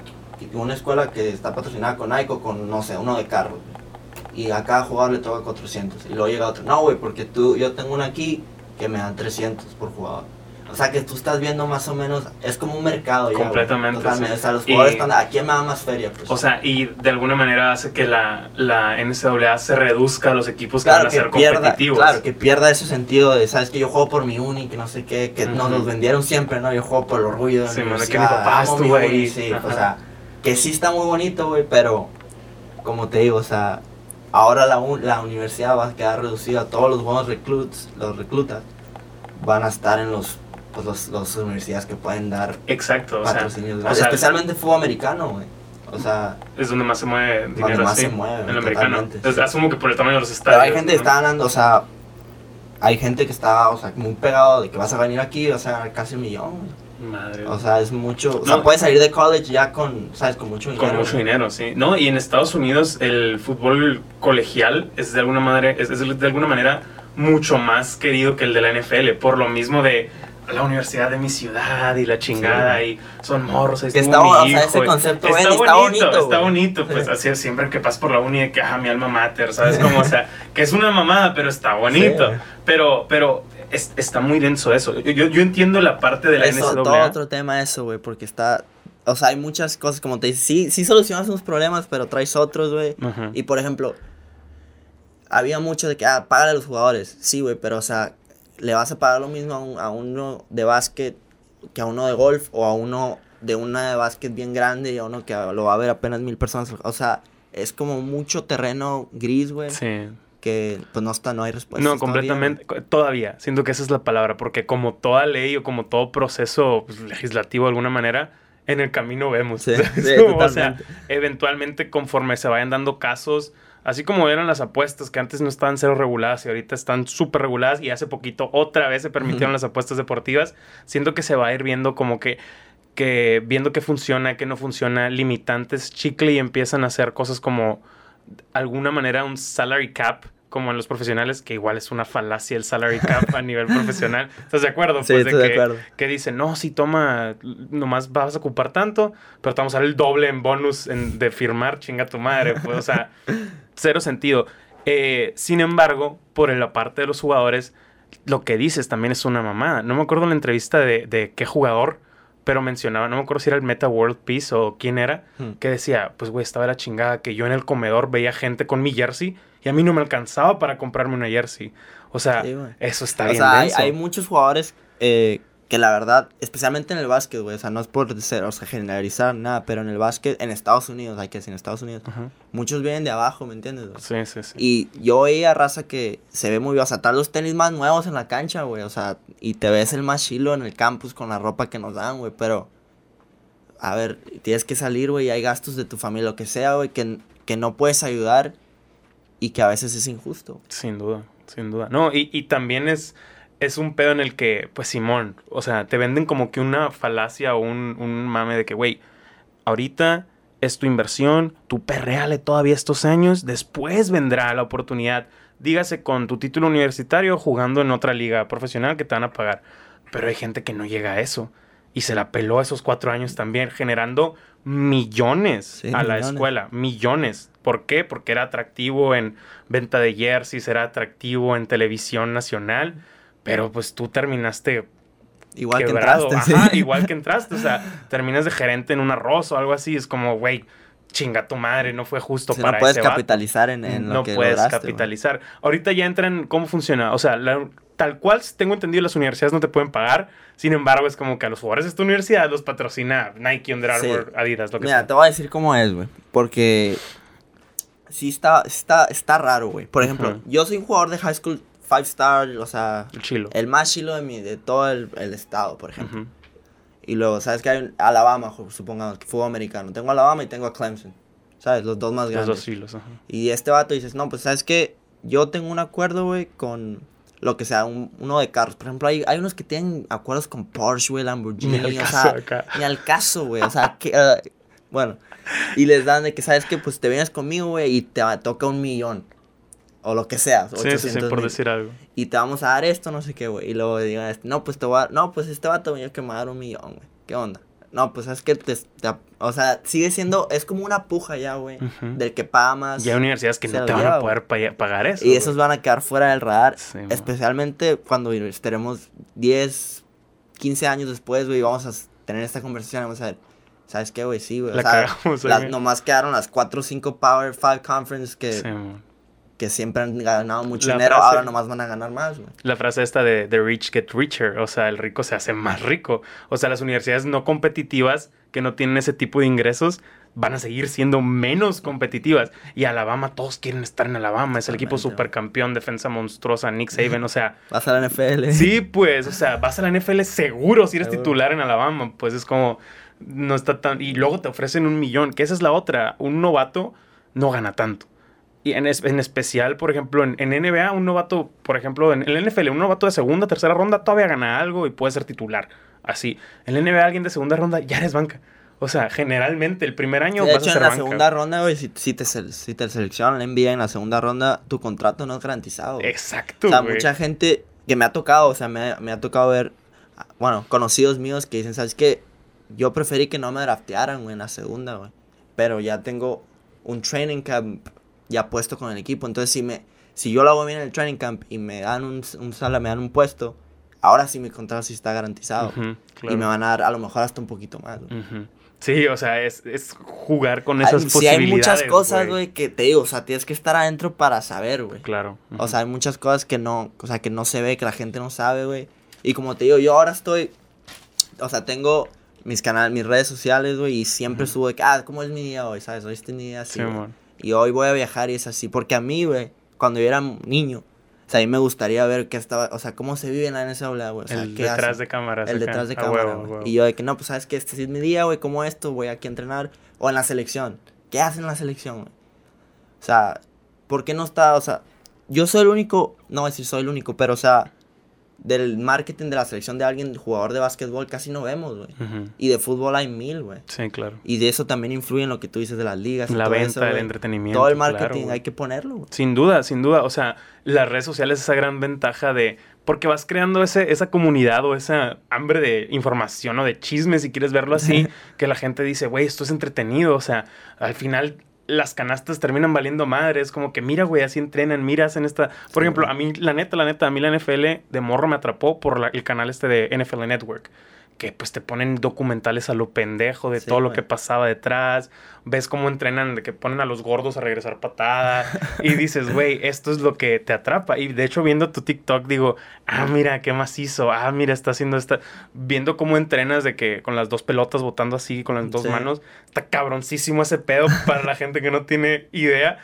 una escuela que está patrocinada con Nike o con, no sé, uno de carros. güey. Y a cada jugador le toca 400. Y luego llega otro, no, güey, porque tú, yo tengo una aquí que me dan 300 por jugador. O sea que tú estás viendo más o menos, es como un mercado ya. Completamente, sí. O sea, los Y- jugadores están, ¿a quién me da más feria? Pues, O sea, y de alguna manera hace que la, la NCAA se reduzca a los equipos que van a que, ser pierda, competitivos. claro, que pierda ese sentido de, sabes que yo juego por mi uni, que no sé qué, que nos Ujú. los vendieron siempre, ¿no? Yo juego por el orgullo de la Sí, que mi papá estuvo ahí. sí, Ajá. o sea, que sí está muy bonito, güey, pero como te digo, o sea, ahora la, la universidad va a quedar reducida, todos los buenos recluts, los reclutas, van a estar en los, pues, los, los universidades que pueden dar Exacto, o sea, patrocinios, o sea, especialmente fútbol americano, güey. O sea, Es donde más se mueve Donde dinero más así, se mueve, en el americano. Entonces, sí. asumo que por el tamaño de los pero estadios. hay gente que ¿no? está ganando, o sea, hay gente que está, o sea, muy pegado de que vas a venir aquí, o sea, casi un millón. güey. Madre. O sea, es mucho, o sea, No. puedes salir de college ya con, ¿sabes? Con mucho dinero. Con mucho güey. dinero, sí. No, y en Estados Unidos el fútbol colegial es de alguna manera, es, es de alguna manera mucho más querido que el de la NFL, por lo mismo de la universidad de mi ciudad y la chingada y son morros, ahí está- mi o sea, hijo, ese concepto, está, bonito, está bonito, está bonito, pues Sí. así es siempre que pasas por la uni de que ah, mi alma mater, ¿sabes? Como, o sea, que es una mamada, pero está bonito. Sí. Pero, pero es- está muy denso eso. Yo, yo, yo entiendo la parte de la Eso, NCAA. todo otro tema eso, güey, porque está, o sea, hay muchas cosas, como te dices, sí, sí solucionas unos problemas, pero traes otros, güey. Y por ejemplo, había mucho de que, ah, págale a los jugadores. Sí, güey, pero o sea, le vas a pagar lo mismo a, un- a uno de básquet que a uno de golf o a uno de una de básquet bien grande y a uno que lo va a ver apenas mil personas. O sea, es como mucho terreno gris, güey, Sí. que pues no está, no hay respuesta. No, completamente. Todavía, Siento que esa es la palabra. Porque como toda ley o como todo proceso pues, legislativo de alguna manera, en el camino vemos. Sí, o sea, eventualmente conforme se vayan dando casos, así como eran las apuestas que antes no estaban cero reguladas y ahorita están súper reguladas y hace poquito otra vez se permitieron las apuestas deportivas, siento que se va a ir viendo como que que viendo qué funciona, qué no funciona, limitantes, chicle y empiezan a hacer cosas como alguna manera un salary cap como en los profesionales, que igual es una falacia el salary cap a nivel profesional. ¿Estás de acuerdo? Sí, Pues de estoy de que, acuerdo. que dicen, no, si toma, nomás vas a ocupar tanto, pero te vamos a dar el doble en bonus en- de firmar, chinga tu madre. Pues, o sea, cero sentido. Eh, sin embargo, por la parte de los jugadores, lo que dices también es una mamada. No me acuerdo en la entrevista de, de qué jugador, pero mencionaba, no me acuerdo si era el Meta World Peace o quién era, Hmm. que decía, pues güey, estaba la chingada que yo en el comedor veía gente con mi jersey y a mí no me alcanzaba para comprarme una jersey. O sea, Sí, eso está o bien sea, hay, denso. hay muchos jugadores eh, que la verdad, especialmente en el básquet, güey, o sea, no es por ser, o sea, generalizar nada, pero en el básquet, en Estados Unidos, hay que decir, en Estados Unidos, muchos vienen de abajo, ¿me entiendes? güey? Sí, sí, sí. Y yo veía raza que se ve muy bien, o sea, trae los tenis más nuevos en la cancha, güey, o sea, y te ves el más chilo en el campus con la ropa que nos dan, güey, pero, a ver, tienes que salir, güey, y hay gastos de tu familia, lo que sea, güey, que, que no puedes ayudar y que a veces es injusto. Sin duda, sin duda. No, y, y también es, es un pedo en el que, pues Simón, o sea, te venden como que una falacia o un, un mame de que, güey, ahorita es tu inversión, tú perreale todavía estos años, después vendrá la oportunidad, dígase con tu título universitario jugando en otra liga profesional que te van a pagar. Pero hay gente que no llega a eso y se la peló esos cuatro años también, generando millones Sí, a la escuela, millones. ¿Por qué? Porque era atractivo en venta de jerseys, era atractivo en televisión nacional, pero pues tú terminaste Igual quebrado. que entraste, Ajá, sí. igual que entraste. O sea, terminas de gerente en un arroz o algo así. Es como, güey, chinga tu madre, no fue justo Si para no puedes ese vato. capitalizar en, en lo no que puedes lograste, capitalizar. Ahorita ya entran, ¿cómo funciona? O sea, la- tal cual tengo entendido, las universidades no te pueden pagar. Sin embargo, es como que a los jugadores de esta universidad los patrocina Nike, Under Sí. Armour, Adidas, lo que Mira, sea. te voy a decir cómo es, güey. Porque sí está, está, está raro, güey. Por ejemplo, yo soy un jugador de high school five star, o sea, El chilo. el más chilo de, mi, de todo el, el estado, por ejemplo. Ujú. Y luego, ¿sabes que hay un Alabama, supongamos, que fútbol americano? Tengo Alabama y tengo a Clemson. ¿Sabes? Los dos más Los grandes. dos chilos. ajá. Y este vato dices, no, pues sabes que yo tengo un acuerdo, güey, con lo que sea, un- uno de carros. Por ejemplo, hay, hay unos que tienen acuerdos con Porsche, güey, Lamborghini, Ni al o sea, acá. ni al caso, güey, o sea, que, eh, bueno, y les dan de que, sabes que, pues te vienes conmigo, güey, y te toca un millón, o lo que sea, Sí, sí, sí, 800 por decir algo. y te vamos a dar esto, no sé qué, güey, y luego digan, este, no, pues te voy a, no, pues este vato me que me va a dar un millón, güey, ¿qué onda? No, pues es que te, te- o sea, sigue siendo, es como una puja ya, güey, del que paga más. Y hay universidades que no te van lleva, a poder pa- pagar eso. Y esos van a quedar fuera del radar. Sí, especialmente cuando estaremos 10, 15 años después, güey. Vamos a tener esta conversación. Vamos a ver, ¿sabes qué, güey? Sí, güey. o La sea, cagamos, las- nomás quedaron las 4 o 5 Power 5 Conference que, Sí. Que siempre han ganado mucho La dinero. frase- Ahora nomás van a ganar más. La frase esta de The rich get richer, o sea, el rico se hace más rico. O sea, las universidades no competitivas que no tienen ese tipo de ingresos van a seguir siendo menos competitivas. Y Alabama, todos quieren estar en Alabama. Es el equipo supercampeón, defensa monstruosa, Nick Saban. O sea, Vas a la NFL. sí, pues, o sea, vas a la NFL seguro si eres Seguro. titular en Alabama. Pues es como, no está tan... Y luego te ofrecen un millón, que esa es la otra. Un novato no gana tanto. Y en, en especial, por ejemplo, en, en, NBA, un novato, por ejemplo, en el NFL, un novato de segunda, tercera ronda todavía gana algo y puede ser titular. Así. En el NBA, alguien de segunda ronda ya eres banca. O sea, generalmente el primer año de hecho, en la segunda ronda, güey, si, si, te, si te seleccionan en NBA en la segunda ronda, tu contrato no es garantizado. Exacto. O sea, güey. mucha gente que me ha tocado, o sea, me, me, ha tocado ver, bueno, conocidos míos que dicen, ¿sabes qué? Yo preferí que no me draftearan, güey, en la segunda, güey. Pero ya tengo un training camp ya puesto con el equipo. Entonces, si me si yo lo hago bien en el training camp y me dan un, un sala, me dan un puesto, ahora sí mi contrato sí está garantizado. Uh -huh, claro. Y me van a dar a lo mejor hasta un poquito más. Uh -huh. Sí, o sea, es, es, jugar con esas hay, posibilidades. Sí, hay muchas cosas, güey, que te digo, o sea, tienes que estar adentro para saber, güey. Claro. Uh -huh. O sea, hay muchas cosas que no, o sea, que no se ve, que la gente no sabe, güey. Y como te digo, yo ahora estoy, o sea, tengo mis canales, mis redes sociales, güey, y siempre subo de que, ah, ¿cómo es mi día hoy? ¿Sabes? Hoy es mi día así, sí, Y hoy voy a viajar y es así. Porque a mí, güey, cuando yo era niño, o sea, a mí me gustaría ver qué estaba, o sea, cómo se vive en la NCAA, güey. O sea, el ¿qué detrás de cámaras. El detrás de cámara. Y yo de que, no, pues, ¿sabes qué? Este es mi día, güey, como esto, voy aquí a entrenar. O en la selección. ¿Qué hacen en la selección, güey? O sea, ¿por qué no está, o sea, yo soy el único, no voy a decir soy el único, pero, o sea, del marketing de la selección de alguien, jugador de básquetbol, casi no vemos, güey. Uh -huh. Y de fútbol hay mil, güey. Sí, claro. Y de eso también influye en lo que tú dices de las ligas. La venta, eso, el entretenimiento. Todo el marketing claro, hay que ponerlo, güey. Sin duda, sin duda. O sea, las redes sociales esa gran ventaja de... Porque vas creando ese, esa comunidad o esa hambre de información o de chisme, si quieres verlo así, que la gente dice, güey, esto es entretenido. O sea, al final las canastas terminan valiendo madre. Es como que, mira, güey, así entrenan, mira, hacen esta... Por Sí, ejemplo, güey. a mí, la neta, la neta, a mí la NFL de morro me atrapó por la- el canal este de NFL Network. Que pues te ponen documentales a lo pendejo de Sí, todo lo que pasaba detrás. Ves cómo entrenan, de que ponen a los gordos a regresar patada. y dices, güey, esto es lo que te atrapa. Y de hecho, viendo tu TikTok, digo, ah, mira, qué macizo. Ah, mira, está haciendo esta. Viendo cómo entrenas de que con las dos pelotas botando así, con las dos Sí. manos. Está cabroncísimo ese pedo para la gente que no tiene idea.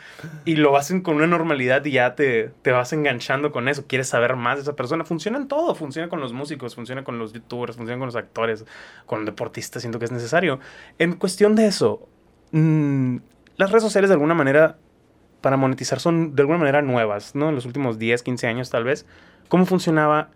Y lo hacen con una normalidad y ya te, te vas enganchando con eso. Quieres saber más de esa persona. Funciona en todo. Funciona con los músicos, funciona con los youtubers, funciona con los actores, con deportistas. Siento que es necesario. En cuestión de eso, mm, las redes sociales de alguna manera para monetizar son de alguna manera nuevas, ¿no? En los últimos 10, 15 años tal vez. ¿Cómo funcionaba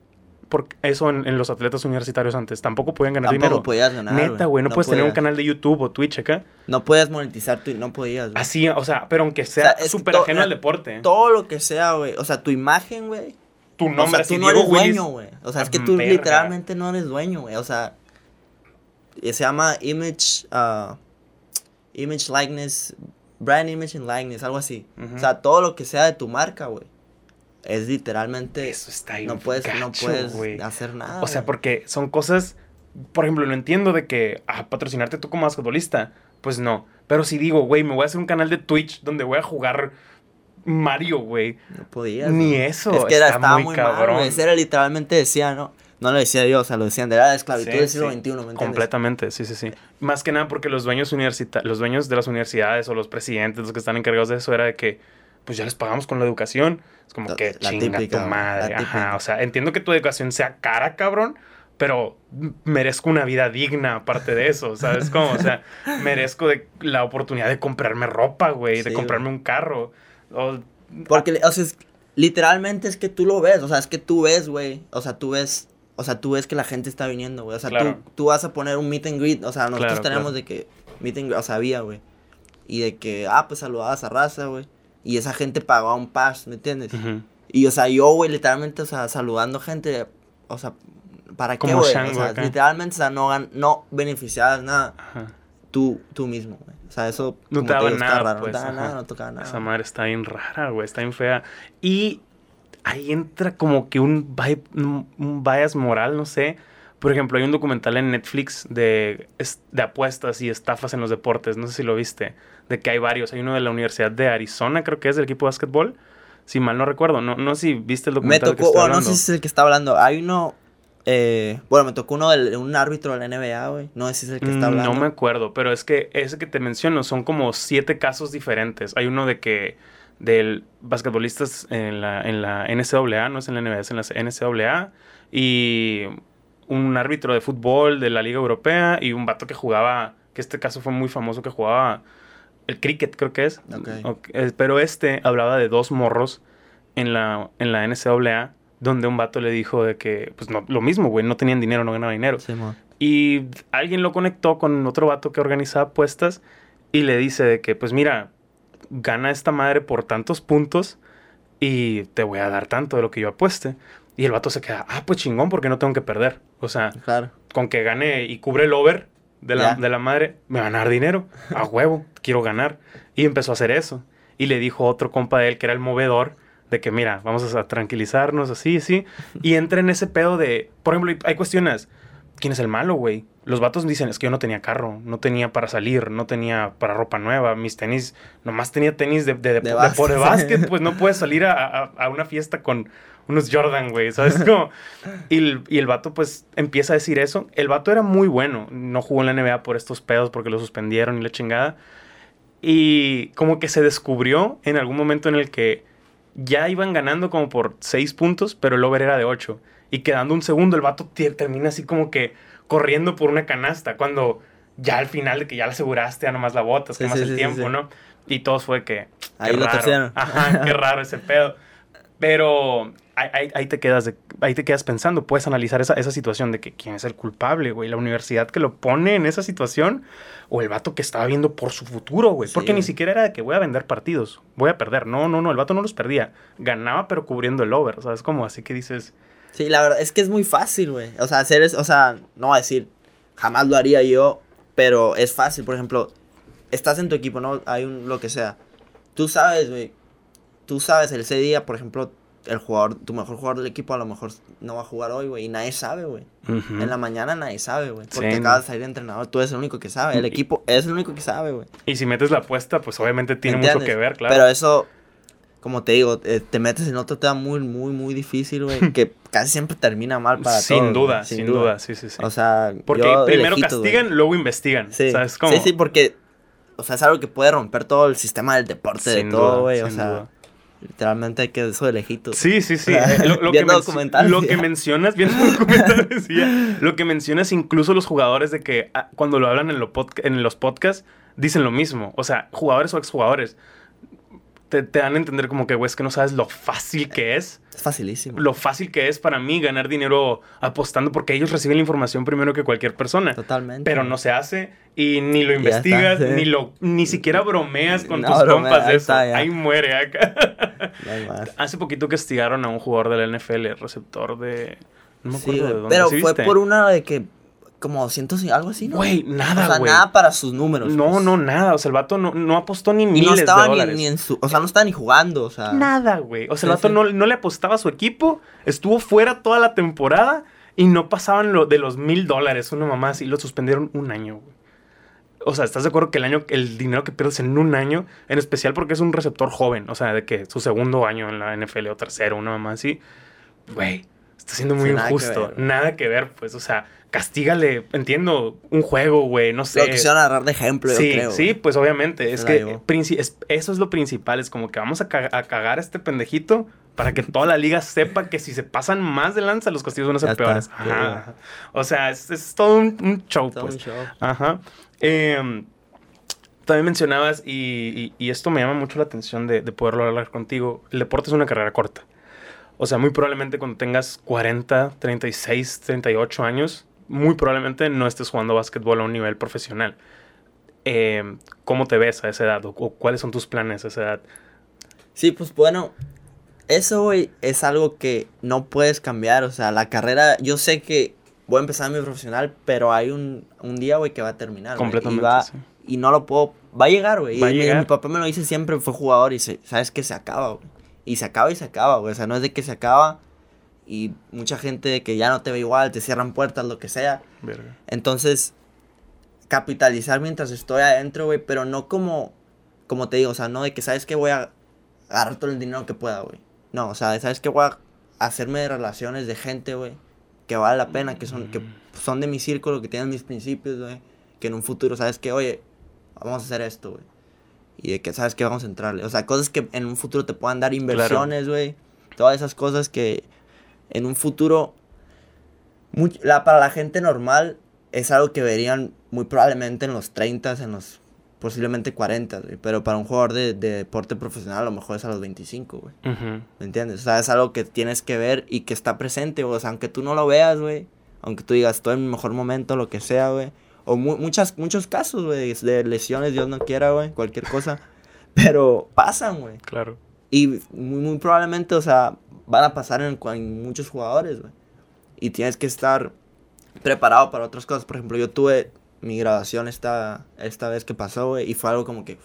por eso en, en los atletas universitarios antes? Tampoco podían ganar Tampoco dinero. podías ganar. Neta, güey, no, puedes tener un canal de YouTube o Twitch acá. No puedes monetizar tu, no podías, güey. Así, o sea, pero aunque sea que súper to- ajeno al deporte. Todo lo que sea, güey. O sea, tu imagen, güey. Tu O nombre sea, así, tú no Diego eres Willis. dueño, güey. O sea, es que Ah, tú verga. literalmente no eres dueño, güey. O sea, y se llama Image, ah, Image Likeness, Brand Image and Likeness, algo así. O sea, todo lo que sea de tu marca, güey. Es literalmente. Eso está ahí. no puedes, no puedes hacer nada. O sea, porque son cosas. Por ejemplo, lo entiendo de que ah, patrocinarte tú como basquetbolista, pues no. Pero si digo, güey, me voy a hacer un canal de Twitch donde voy a jugar Mario, güey. No podías. Ni güey. eso. Es que era, estaba muy, cabrón. mal, güey. Ese era literalmente decía, ¿no? No lo decía yo, o sea, lo decían de la esclavitud Sí, del siglo sí. XXI, ¿me entiendes? Completamente, sí, sí, sí. Más que nada porque los dueños los dueños de las universidades o los presidentes, los que están encargados de eso, era de que, pues ya les pagamos con la educación. Es como La- que la chinga típica, tu madre. Ajá. O sea, entiendo que tu educación sea cara, cabrón. Pero merezco una vida digna aparte de eso, ¿sabes cómo? O sea, merezco de la oportunidad de comprarme ropa, güey, de comprarme un carro. O, Porque, o sea, es- literalmente es que tú lo ves, o sea, es que tú ves, güey, o sea, tú ves, o sea, tú ves que la gente está viniendo, güey, o sea, Claro. tú, tú vas a poner un meet and greet, o sea, nosotros Claro, tenemos claro. de que, meet and greet, o sea, había, güey, y de que, ah, pues saludabas a raza, güey, y esa gente pagaba un pass, ¿me entiendes? Y, o sea, yo, güey, literalmente, o sea, saludando gente, o sea, ¿para qué, güey? O sea, acá. literalmente, o sea, no, no beneficiabas nada Ajá. tú, tú mismo, güey, o sea, eso, No te está nada, raro, pues, no te ajá. nada, no tocaba nada. Esa madre está bien rara, güey, está bien fea. Y ahí entra como que un, un bias moral, no sé. Por ejemplo, hay un documental en Netflix de, de apuestas y estafas en los deportes, no sé si lo viste, de que hay varios. Hay uno de la Universidad de Arizona, creo que es del equipo de básquetbol, si mal no recuerdo. No, no sé si viste el Me documental que tocó, bueno, no sé si es el que está hablando. Hay uno, eh, bueno, me tocó uno de un árbitro de la NBA, güey. No sé si es el que está Mm, hablando. No me acuerdo, pero es que ese que te menciono son como siete casos diferentes. Hay uno de que del basquetbolistas en la, en la NCAA, no es en la NBA, es en la NCAA, y un árbitro de fútbol de la Liga Europea y un vato que jugaba, que este caso fue muy famoso, que jugaba el cricket, creo que es. Ok. Eh, Pero este hablaba de dos morros en la, en la NCAA, donde un vato le dijo de que, pues no, lo mismo, güey, no tenían dinero, no ganaban dinero. Y alguien lo conectó con otro vato que organizaba apuestas y le dice de que, pues mira, gana esta madre por tantos puntos y te voy a dar tanto de lo que yo apueste. Y el vato se queda, ah, pues chingón, porque no tengo que perder. O sea, Claro. con que gane y cubre el over de la, de la madre, me van a dar dinero. A huevo, quiero ganar. Y empezó a hacer eso. Y le dijo a otro compa de él, que era el movedor, de que mira, vamos a tranquilizarnos, así, así. Y entra en ese pedo de, por ejemplo, hay cuestiones. ¿Quién es el malo, güey? Los vatos dicen, es que yo no tenía carro, no tenía para salir, no tenía para ropa nueva, mis tenis, nomás tenía tenis de, de, de, De básquet. de básquet, pues no puedes salir a, a- a una fiesta con unos Jordan, güey, ¿sabes cómo? Y el, y el vato pues empieza a decir eso. El vato era muy bueno, no jugó en la NBA por estos pedos porque lo suspendieron y la chingada. Y como que se descubrió en algún momento en el que ya iban ganando como por 6 puntos, pero el over era de 8. Y quedando un segundo, el vato termina así como que corriendo por una canasta, cuando ya al final de que ya la aseguraste, ya nomás la botas, Sí, que más sí, el sí, tiempo. ¿no? Y todos fue que... Ahí qué lo raro. Ajá, qué raro ese pedo. Pero ahí, ahí- te quedas de- ahí te quedas pensando, puedes analizar esa, esa situación de que quién es el culpable, güey, la universidad que lo pone en esa situación o el vato que estaba viendo por su futuro, güey, Sí, porque ni siquiera era de que voy a vender partidos, voy a perder. No, no, no, el vato no los perdía, ganaba pero cubriendo el over, ¿sabes? Como así que dices, Sí, la verdad es que es muy fácil, güey. O sea, hacer es, o sea, no a decir, jamás lo haría yo, pero es fácil. Por ejemplo, estás en tu equipo, ¿no? Hay un, lo que sea. Tú sabes, güey. Tú sabes, el ese día, por ejemplo, el jugador, tu mejor jugador del equipo a lo mejor no va a jugar hoy, güey. Y nadie sabe, güey. En la mañana nadie sabe, güey. Porque Sí, acaba de salir de entrenador, tú eres el único que sabe. El equipo es el único que sabe, güey. y si metes la apuesta, pues obviamente tiene mucho que ver, claro. Pero eso, como te digo, eh, te metes en otro tema muy, muy, muy difícil, güey. que casi siempre termina mal para sin todos, duda, sin duda, sí, sí, sí. O sea, porque yo primero castigan, luego investigan, Sí. ¿sabes cómo? Sí, sí, porque, o sea, es algo que puede romper todo el sistema del deporte, Sin de todo, güey. O sea, duda. Literalmente hay que eso de lejitos. Sí, sí, sí. O sea, Eh, Lo, lo que, documentales, lo mencionas, viendo documentales, ya. lo que mencionas incluso los jugadores de que ah, cuando lo hablan en, lo podca- en los podcasts, dicen lo mismo. O sea, jugadores o exjugadores. Te, te dan a entender como que, güey, es que no sabes lo fácil que es. Es facilísimo. Lo fácil que es para mí ganar dinero apostando porque ellos reciben la información primero que cualquier persona. Totalmente. Pero no se hace y ni lo investigas, está, sí. ni lo ni siquiera bromeas con No, tus bromea, compas de ahí eso. está. Ahí muere acá. No hay más. Hace poquito castigaron a un jugador de la NFL, el receptor de. No me Sí, acuerdo de dónde. pero ¿sí fue por una de que, como 200 y algo así, ¿no? Güey, nada, O sea, güey. nada para sus números. No, pues. no, nada. O sea, el vato no, no apostó ni miles no estaba de ni, dólares. ni en su. O sea, no estaba ni jugando, o sea. Nada, güey. O sea, el vato sí. no, no le apostaba a su equipo. Estuvo fuera toda la temporada y no pasaban lo de los mil dólares. Una mamá así. Lo suspendieron un año, güey. O sea, ¿estás de acuerdo que el año, el dinero que pierdes en un año, en especial porque es un receptor joven, o sea, de que su segundo año en la NFL o tercero, una mamá así, güey, está siendo muy Sí, nada que injusto. ver, nada que ver, pues, o sea, castígale, entiendo, un juego, güey, no sé. Lo quisieron agarrar de ejemplo, Sí, yo creo. sí, güey. pues obviamente. Es que es- eso es lo principal. Es como que vamos a, ca- a cagar a este pendejito para que toda la liga sepa que si se pasan más de lanza, los castigos van a ser Ya peores. Ajá. O sea, es, es todo un, un show, Todo pues. un show. Ajá. Em, también mencionabas, y, y- y esto me llama mucho la atención de, de poderlo hablar contigo, el deporte es una carrera corta. O sea, muy probablemente cuando tengas 40, 36, 38 años, muy probablemente no estés jugando básquetbol a un nivel profesional. Em, ¿Cómo te ves a esa edad? ¿O, o cuáles son tus planes a esa edad? Sí, pues bueno, eso, güey, es algo que no puedes cambiar. O sea, la carrera, yo sé que voy a empezar mi profesional, pero hay un, un día, güey, que va a terminar. Completamente, Y, va, sí. y no lo puedo. Va a llegar, güey. A. Mi, papá me lo dice siempre, fue jugador y se, sabes que se acaba, güey. Y se acaba y se acaba, güey. O sea, no es de que se acaba y mucha gente que ya no te ve igual, te cierran puertas, lo que sea. Verga. Entonces, capitalizar mientras estoy adentro, güey, pero no como, como te digo, o sea, no de que sabes que voy a agarrar todo el dinero que pueda, güey. No, o sea, sabes que voy a hacerme de relaciones de gente, güey, que vale la pena, que son, que son de mi círculo, que tienen mis principios, güey, que en un futuro sabes que, oye, vamos a hacer esto, güey. Y de que sabes que vamos a entrarle. O sea, cosas que en un futuro te puedan dar inversiones, güey. Todas esas cosas que en un futuro la, para la gente normal es algo que verían muy probablemente en los 30, en los posiblemente 40, güey. Pero para un jugador de, de deporte profesional a lo mejor es a los 25, güey. Ujú. ¿Me entiendes? O sea, es algo que tienes que ver y que está presente, güey. O sea, aunque tú no lo veas, güey. Aunque tú digas, estoy en mi mejor momento, lo que sea, güey. O mu- muchas, muchos casos, güey, de lesiones, Dios no quiera, güey, cualquier cosa. Pero pasan, güey. Claro. Y muy, muy probablemente, o sea, van a pasar en, en muchos jugadores, güey. Y tienes que estar preparado para otras cosas. Por ejemplo, yo tuve mi graduación esta, esta vez que pasó, güey. Y fue algo como que,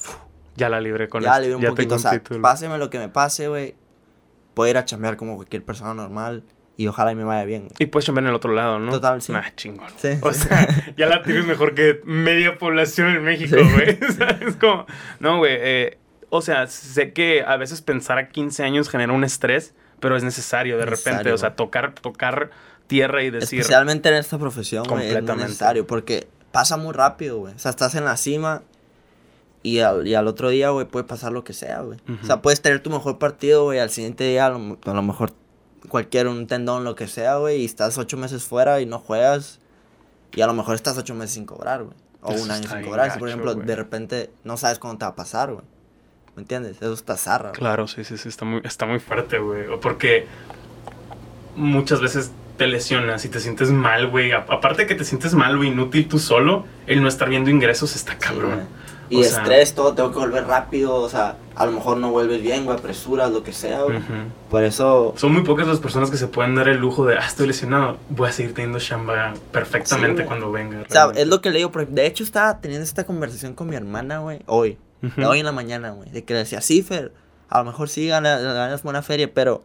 Ya la libré con ya esto. libré un ya poquito. O sea, título. páseme lo que me pase, güey. Puedo ir a chambear como cualquier persona normal. Y ojalá y me vaya bien. Y puedes chambear en el otro lado, ¿no? Total, sí. Ah, chingón. Sí, O sí. sea, ya la tienes mejor que media población en México, Sí. güey. O sea, es como, no, güey. eh, o sea, sé que a veces pensar a 15 años genera un estrés, pero es necesario de repente. Necesario, O sea, tocar, tocar tierra y decir. Especialmente en esta profesión, güey, es necesario. Porque pasa muy rápido, güey. O sea, estás en la cima y al, y al otro día, güey, puede pasar lo que sea, güey. O Ujú. sea, puedes tener tu mejor partido, güey, al siguiente día a lo, a lo mejor cualquier un tendón, lo que sea, güey, y estás ocho meses fuera y no juegas. Y a lo mejor estás ocho meses sin cobrar, güey. O Eso un año sin cobrar. Si, por ejemplo, güey. de repente no sabes cuándo te va a pasar, güey. ¿Me entiendes? Eso está zarra, güey. Claro, sí, sí, sí, está muy, está muy fuerte, güey. O Porque muchas veces te lesionas y te sientes mal, güey. Aparte que te sientes mal o inútil tú solo, el no estar viendo ingresos está cabrón. güey. Y O sea- estrés, todo, tengo que volver rápido, o sea, a lo mejor no vuelves bien, güey, apresuras, lo que sea, güey. Por eso, Son muy pocas las personas que se pueden dar el lujo de, ah, estoy lesionado, voy a seguir teniendo chamba perfectamente Sí, cuando venga. o sea, es lo que le digo, de hecho estaba teniendo esta conversación con mi hermana, güey, hoy, Ujú. hoy en la mañana, güey, de que le decía, sí, Fer, a lo mejor sí ganas, ganas buena feria, pero,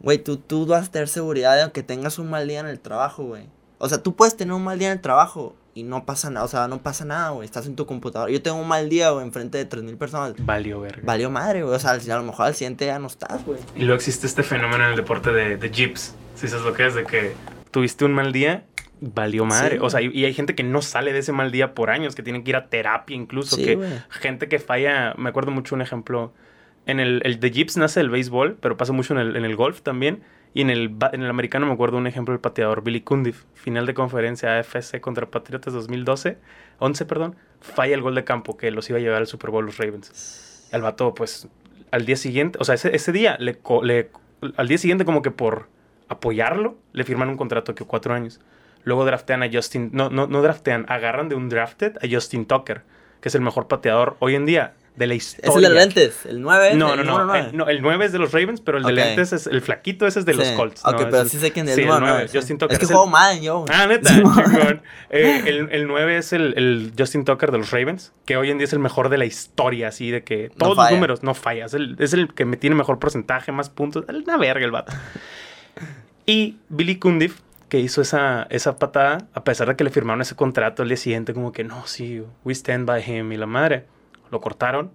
güey, tú, tú vas a tener seguridad de aunque tengas un mal día en el trabajo, güey. O sea, tú puedes tener un mal día en el trabajo y no pasa nada, o sea, no pasa nada, güey, estás en tu computadora. Yo tengo un mal día, güey, enfrente de 3.000 personas. Valió verga. Valió madre, güey, o sea, a lo mejor al siguiente día no estás, güey. Y luego existe este fenómeno en el deporte de, de jips. Si sabes lo que es, de que tuviste un mal día, valió madre. Sí, o sea, y, y hay gente que no sale de ese mal día por años, que tienen que ir a terapia incluso. Sí, que güey. gente que falla, me acuerdo mucho un ejemplo. En el, el de jips nace el béisbol, pero pasa mucho en el, en el golf también. Y en el, en el americano me acuerdo un ejemplo del pateador Billy Cundiff, final de conferencia AFC contra Patriotas 2012, 11, perdón, falla el gol de campo que los iba a llevar al Super Bowl los Ravens. El vato, pues, al día siguiente, o sea, ese, ese día, le, le- al día siguiente como que por apoyarlo, le firman un contrato que cuatro años. Luego draftean a Justin, no, no, no draftean, agarran de un drafted a Justin Tucker, que es el mejor pateador hoy en día de la historia. Es el de lentes, el 9. No, el no, no, eh, no. El 9 es de los Ravens, pero el de lentes es el flaquito, ese es de los. Colts. Ok, pero sí el- sé quién es el el número 9, 9. Justin Tucker. Es que es el- juego Madden yo. Ah, neta. Eh, el, el 9 es el, el Justin Tucker de los Ravens, que hoy en día es el mejor de la historia, así de que todos los números no falla. Es el, es el que me tiene mejor porcentaje, más puntos. Una verga el vato. Y Billy Cundiff, que hizo esa, esa patada, a pesar de que le firmaron ese contrato al día siguiente, como que no, sí, we stand by him y la madre. Lo cortaron,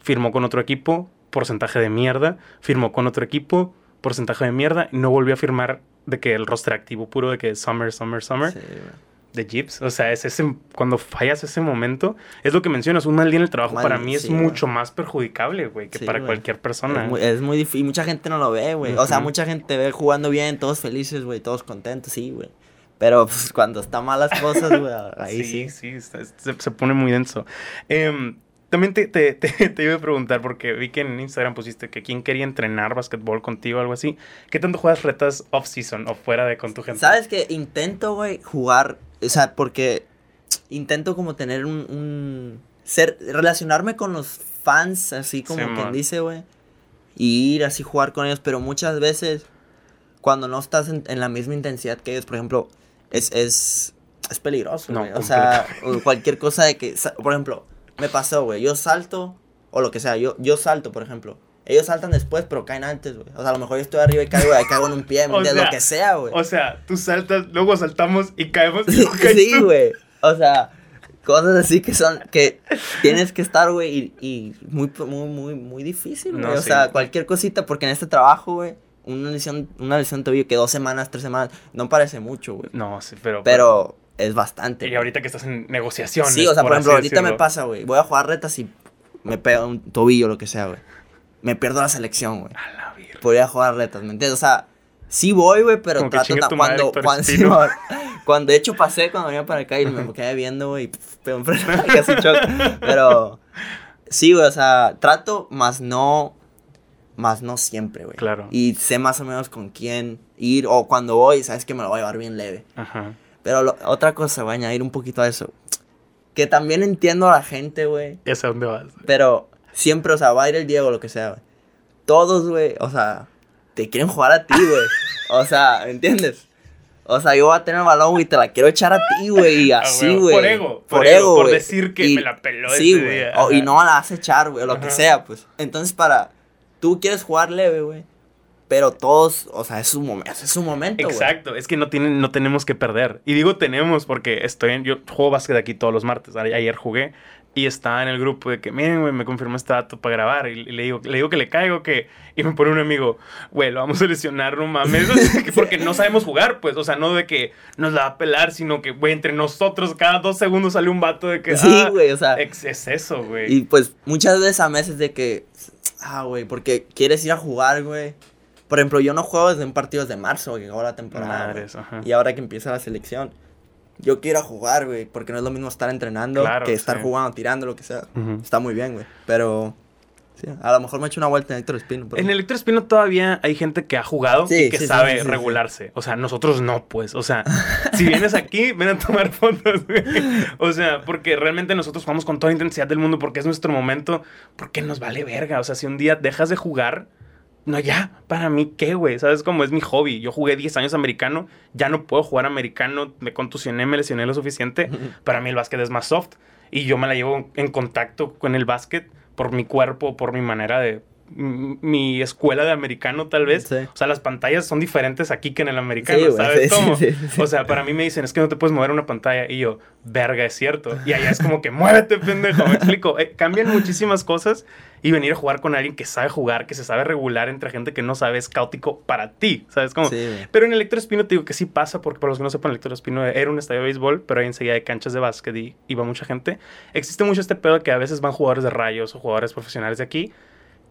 firmó con otro equipo, porcentaje de mierda, firmó con otro equipo, porcentaje de mierda, y no volvió a firmar de que el roster activo puro de que Summer, Summer, Summer Sí, de Jeeps. O sea, es ese, cuando fallas ese momento, es lo que mencionas, un mal día en el trabajo Mal- para mí es sí, güey. mucho más perjudicable, güey, que Sí, para güey. cualquier persona. Es muy, es muy difícil. Y mucha gente no lo ve, güey. O sea, mucha gente ve jugando bien, todos felices, güey, todos contentos, sí, güey. Pero pues, cuando están malas cosas, güey, ahí sí. sí, sí, está- se, se pone muy denso. Em, también te, te, te- te iba a preguntar, porque vi que en Instagram pusiste que quién quería entrenar básquetbol contigo o algo así. ¿Qué tanto juegas retas off-season o fuera de con tu gente? ¿Sabes que Intento, güey, jugar, o sea, porque intento como tener un, un- ser, relacionarme con los fans, así como Sí, quien dice, güey, y ir así jugar con ellos, pero muchas veces, cuando no estás en, en la misma intensidad que ellos, por ejemplo, es, es, es peligroso, No, güey, o sea, cualquier cosa de que, por ejemplo, me pasó, güey, yo salto, o lo que sea, yo, yo salto, por ejemplo, ellos saltan después, pero caen antes, güey. O sea, a lo mejor yo estoy arriba y caigo, y caigo en un pie, O de sea, lo que sea, güey. O sea, tú saltas, luego saltamos y caemos. y luego caes sí, güey. O sea, cosas así que son, que tienes que estar, güey, y, y muy, muy, muy, muy difícil, güey. No, o sí. sea, cualquier cosita, porque en este trabajo, güey, una lesión, una lesión de tobillo que dos semanas, tres semanas, no parece mucho, güey. No, sí, pero. Pero es bastante. Y ahorita que estás en negociaciones. Sí, o sea, por, así ejemplo, ahorita me decirlo. pasa, güey. Voy a jugar retas y me pega un tobillo, lo que sea, güey. Me pierdo la selección, güey. A la virgen. Podría jugar retas, ¿me entiendes? O sea, Sí voy, güey, pero Como trato tu madre, cuando, cuando, Espino. Simón, cuando de hecho pasé cuando venía para acá y me quedé viendo, güey, freno, casi choco. Pero sí, güey, o sea, trato, más no, más no siempre, güey. Claro. Y sé más o menos con quién ir, o cuando voy, sabes que me lo voy a llevar bien leve. Ajá. Pero lo- otra cosa, voy a añadir un poquito a eso. Que también entiendo a la gente, güey. Sé a dónde vas. Pero siempre, o sea, va a ir el Diego, lo que sea, güey. Todos, güey, o sea, te quieren jugar a ti, güey. O sea, ¿me entiendes? O sea, yo voy a tener el balón, güey, te la quiero echar a ti, güey, y Ah, así, güey. Por ego, por ego, por decir que me la peló Sí, güey. y no la vas a echar, güey, o lo que sea, pues. Entonces, para. Tú quieres jugar leve, güey. Pero todos, o sea, es su momento, es su momento. Exacto, es que no, tienen, no tenemos que perder. Y digo tenemos porque estoy en, yo juego básquet aquí todos los martes. Ayer jugué y estaba en el grupo de que, miren, güey, me confirmó este dato para grabar. Y, le digo, le digo que le caigo, que... Y me pone un amigo, güey, lo vamos a lesionar, no mames. porque no sabemos jugar, pues. O sea, no de que nos la va a pelar, sino que, güey, entre nosotros cada dos segundos sale un vato de que... Sí, ah, güey, o sea. ex- es eso, güey. Y pues muchas veces a meses de que, ah, güey, porque quieres ir a jugar, güey. Por ejemplo, yo no juego desde un partido desde marzo, que acabó la temporada. Madres, ajá. Y ahora que empieza la selección, yo quiero jugar, güey, porque no es lo mismo estar entrenando Claro, que estar sí. jugando, tirando, lo que sea. Está muy bien, güey. Pero, sí, a lo mejor me echo una vuelta en Héctor Espino. pero- En el Héctor Espino todavía hay gente que ha jugado Sí, y que sí, sabe sí, sí, sí. regularse. O sea, nosotros no, pues. O sea, si vienes aquí, ven a tomar fotos, güey. O sea, porque realmente nosotros jugamos con toda la intensidad del mundo porque es nuestro momento. Porque nos vale verga. O sea, si un día dejas de jugar, no, ya, para mí, ¿qué, güey? ¿Sabes cómo es mi hobby? Yo jugué 10 años americano, ya no puedo jugar americano, me contusioné, me lesioné lo suficiente. Para mí el básquet es más soft y yo me la llevo en contacto con el básquet por mi cuerpo, por mi manera de... Mi escuela de americano, tal vez. Sí. O sea, las pantallas son diferentes aquí que en el americano, Sí, ¿sabes cómo? O sea, para mí me dicen, es que no te puedes mover una pantalla. Y yo, verga, es cierto. Y allá es como que, muévete, pendejo. Me explico. Eh, cambian muchísimas cosas y venir a jugar con alguien que sabe jugar, que se sabe regular entre gente que no sabe es caótico para ti, ¿sabes cómo? Sí. Pero en el Héctor Espino te digo que sí pasa, porque para los que no sepan, el Héctor Espino era un estadio de béisbol, pero ahí enseguida hay canchas de básquet y iba mucha gente. Existe mucho este pedo que a veces van jugadores de rayos o jugadores profesionales de aquí.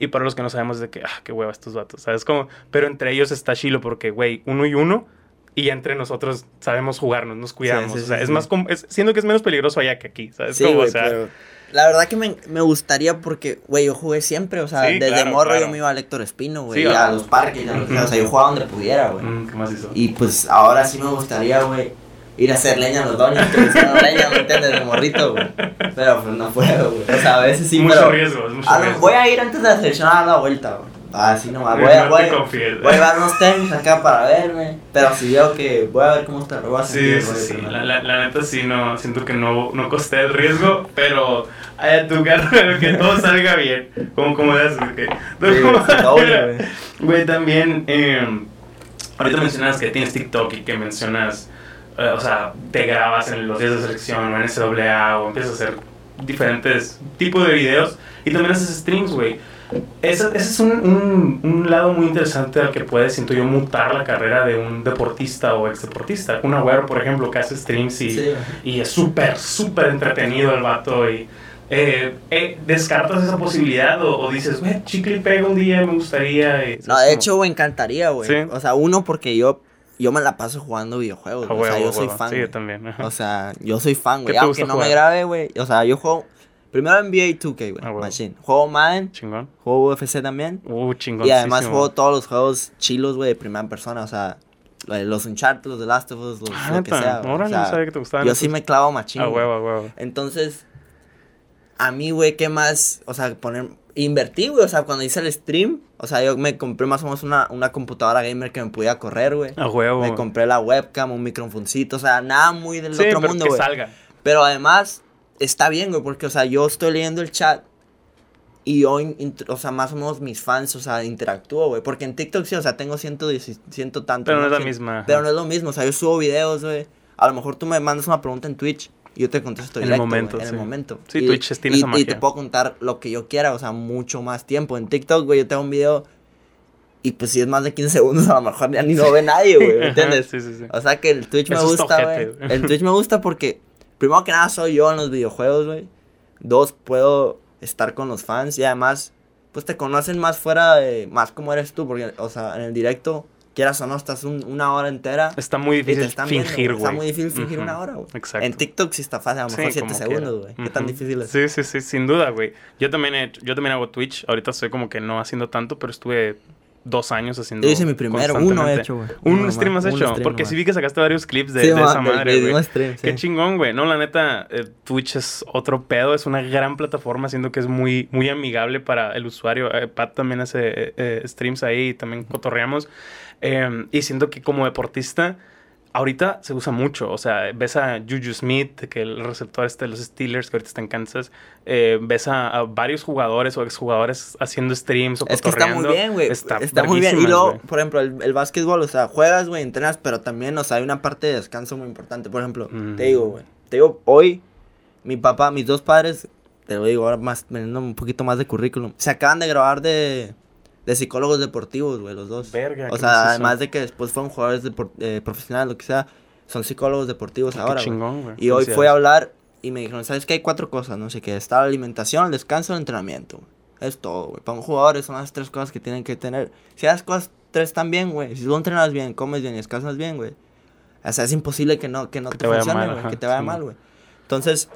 Y para los que no sabemos de que, ah, qué hueva estos vatos, ¿sabes cómo? Pero entre ellos está chilo porque, güey, uno y uno. Y entre nosotros sabemos jugarnos, nos cuidamos. Sí, sí, o sea, sí, es más... es- siendo que es menos peligroso allá que aquí, ¿sabes güey, o sea, pero la verdad que me, me gustaría porque, güey, yo jugué siempre, o sea, desde claro, morro claro. yo me iba al Héctor Espino, güey, a ajá. los parques, a lo que sea, o sea, yo jugaba donde pudiera, güey. mm, ¿Qué más hizo? Y pues ahora sí me gustaría, güey, ir a hacer leña a los doños, que hicieron leña, ¿me entiendes? De morrito, güey. Pero pues no puedo, güey. O sea, a veces sí, mucho pero... riesgo, es mucho a lo- riesgo. voy a ir antes de la selección a dar la vuelta, güey. Así nomás, No voy a, te voy, confíes. voy a llevar unos tenis acá para verme. Pero si veo que voy a ver cómo está, voy a sentir Sí, sí, sí. La, la, la neta sí, no, siento que no, no costé el riesgo, pero a tu carrera que todo salga bien. Como, como das, que, güey, sí, también, eh, ahorita mencionas que tienes TikTok y que mencionas, o sea, te grabas en los días de selección o en SAA o empiezas a hacer diferentes tipos de videos y también haces streams, güey. Ese, ese es un, un, un lado muy interesante al que puede, siento yo, mutar la carrera de un deportista o ex deportista. Un Agüero, por ejemplo, que hace streams y, Sí. y es súper, súper entretenido el vato. Y, eh, eh, ¿Descartas esa posibilidad o, o dices, güey, chicle y pega un día, me gustaría? y- No, de hecho, güey, encantaría, güey. Sí. O sea, uno, porque yo, yo me la paso jugando videojuegos. O sea, yo soy fan. Sí, yo también. ajá. O sea, yo soy fan, ¿Qué güey. Aunque no me grabe, güey. O sea, yo juego. Primero NBA 2K, güey. Ah. Machine. Juego Madden, Chingón. juego UFC también. Uh, chingón. Y además juego todos los juegos chilos, güey, de primera persona. O sea, los Uncharted, los de Last of Us, los, lo que sea. Ahora O sea, no sabía que te gustaban. yo sí me clavo machín. A güey. huevo, a huevo. Entonces, a mí, güey, ¿qué más? O sea, poner. Invertí, güey. O sea, cuando hice el stream, o sea, yo me compré más o menos una, una computadora gamer que me pudiera correr, güey. A huevo. Me compré la webcam, un microfoncito, o sea, nada muy del sí, otro pero mundo, güey. salga. Pero además, está bien, güey, porque, o sea, yo estoy leyendo el chat y yo, o sea, más o menos mis fans, o sea, interactúo, güey. Porque en TikTok sí, o sea, tengo ciento, ciento tanto. Pero no es la misma. Pero no es lo mismo, o sea, yo subo videos, güey. A lo mejor tú me mandas una pregunta en Twitch y yo te contesto En el momento, en sí. el momento. Sí, Y- Twitch tiene y, esa Y magia. te puedo contar lo que yo quiera, o sea, mucho más tiempo. En TikTok, güey, yo tengo un video y pues si es más de 15 segundos, a lo mejor ya ni lo ve nadie, güey, ¿me entiendes? Sí, sí, sí. O sea que el Twitch me Eso gusta, güey. El Twitch me gusta porque, primero que nada, soy yo en los videojuegos, güey. Dos, puedo estar con los fans y además, pues te conocen más fuera de, más como eres tú, porque, o sea, en el directo, quieras o no, estás un- una hora entera. Está muy difícil fingir, güey. Está muy difícil fingir una hora, güey. Exacto. En TikTok sí está fácil, a lo Sí, mejor 7 como segundos, güey. ¿Qué tan difícil es? Sí, sí, sí, sin duda, güey. Yo también he yo también hago Twitch. Ahorita estoy como que no haciendo tanto, pero estuve dos años haciendo. Yo hice mi primero, uno he hecho, güey. Un stream has hecho. stream Porque sí vi que sacaste varios clips de, Sí, esa madre, güey. stream, Qué sí. chingón, güey. No, la neta, eh, Twitch es otro pedo. Es una gran plataforma, siendo que es muy, muy amigable para el usuario. Eh, Pat también hace eh, streams ahí y también cotorreamos. Eh, y siento que como deportista, ahorita se usa mucho. O sea, ves a Juju Smith, que el receptor este de los Steelers, que ahorita está en Kansas. Eh, ves a, a varios jugadores o exjugadores haciendo streams o Es que está muy bien, güey. Está, Está, muy bien. Y luego, por ejemplo, el, el básquetbol, o sea, juegas, güey, entrenas, pero también, o sea, hay una parte de descanso muy importante. Por ejemplo, Mm. te digo, güey, te digo, hoy, mi papá, mis dos padres, te lo digo ahora más, teniendo un poquito más de currículum, se acaban de grabar de, de psicólogos deportivos, güey, los dos. Verga, o sea, además de que después fueron jugadores eh, profesionales, lo que sea, son psicólogos deportivos Qué ahora, güey. chingón, güey. Y hoy fue a hablar y me dijeron, ¿sabes qué? Hay cuatro cosas, no sé qué. Está la alimentación, el descanso, el entrenamiento. Es todo, güey. Para un jugador son las tres cosas que tienen que tener. Si las cosas tres están bien, güey. Si tú entrenas bien, comes bien y descansas bien, güey. O sea, es imposible que no, que no Que te, te funcione, güey. Que te vaya sí. mal, güey. Entonces,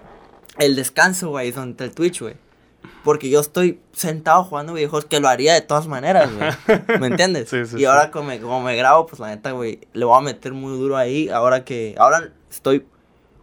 el descanso, güey, es donde está el Twitch, güey. Porque yo estoy sentado jugando videojuegos que lo haría de todas maneras, güey. ¿Me entiendes? Sí, sí, y sí. ahora como me, como me grabo, pues la neta, güey, le voy a meter muy duro ahí. Ahora que, ahora estoy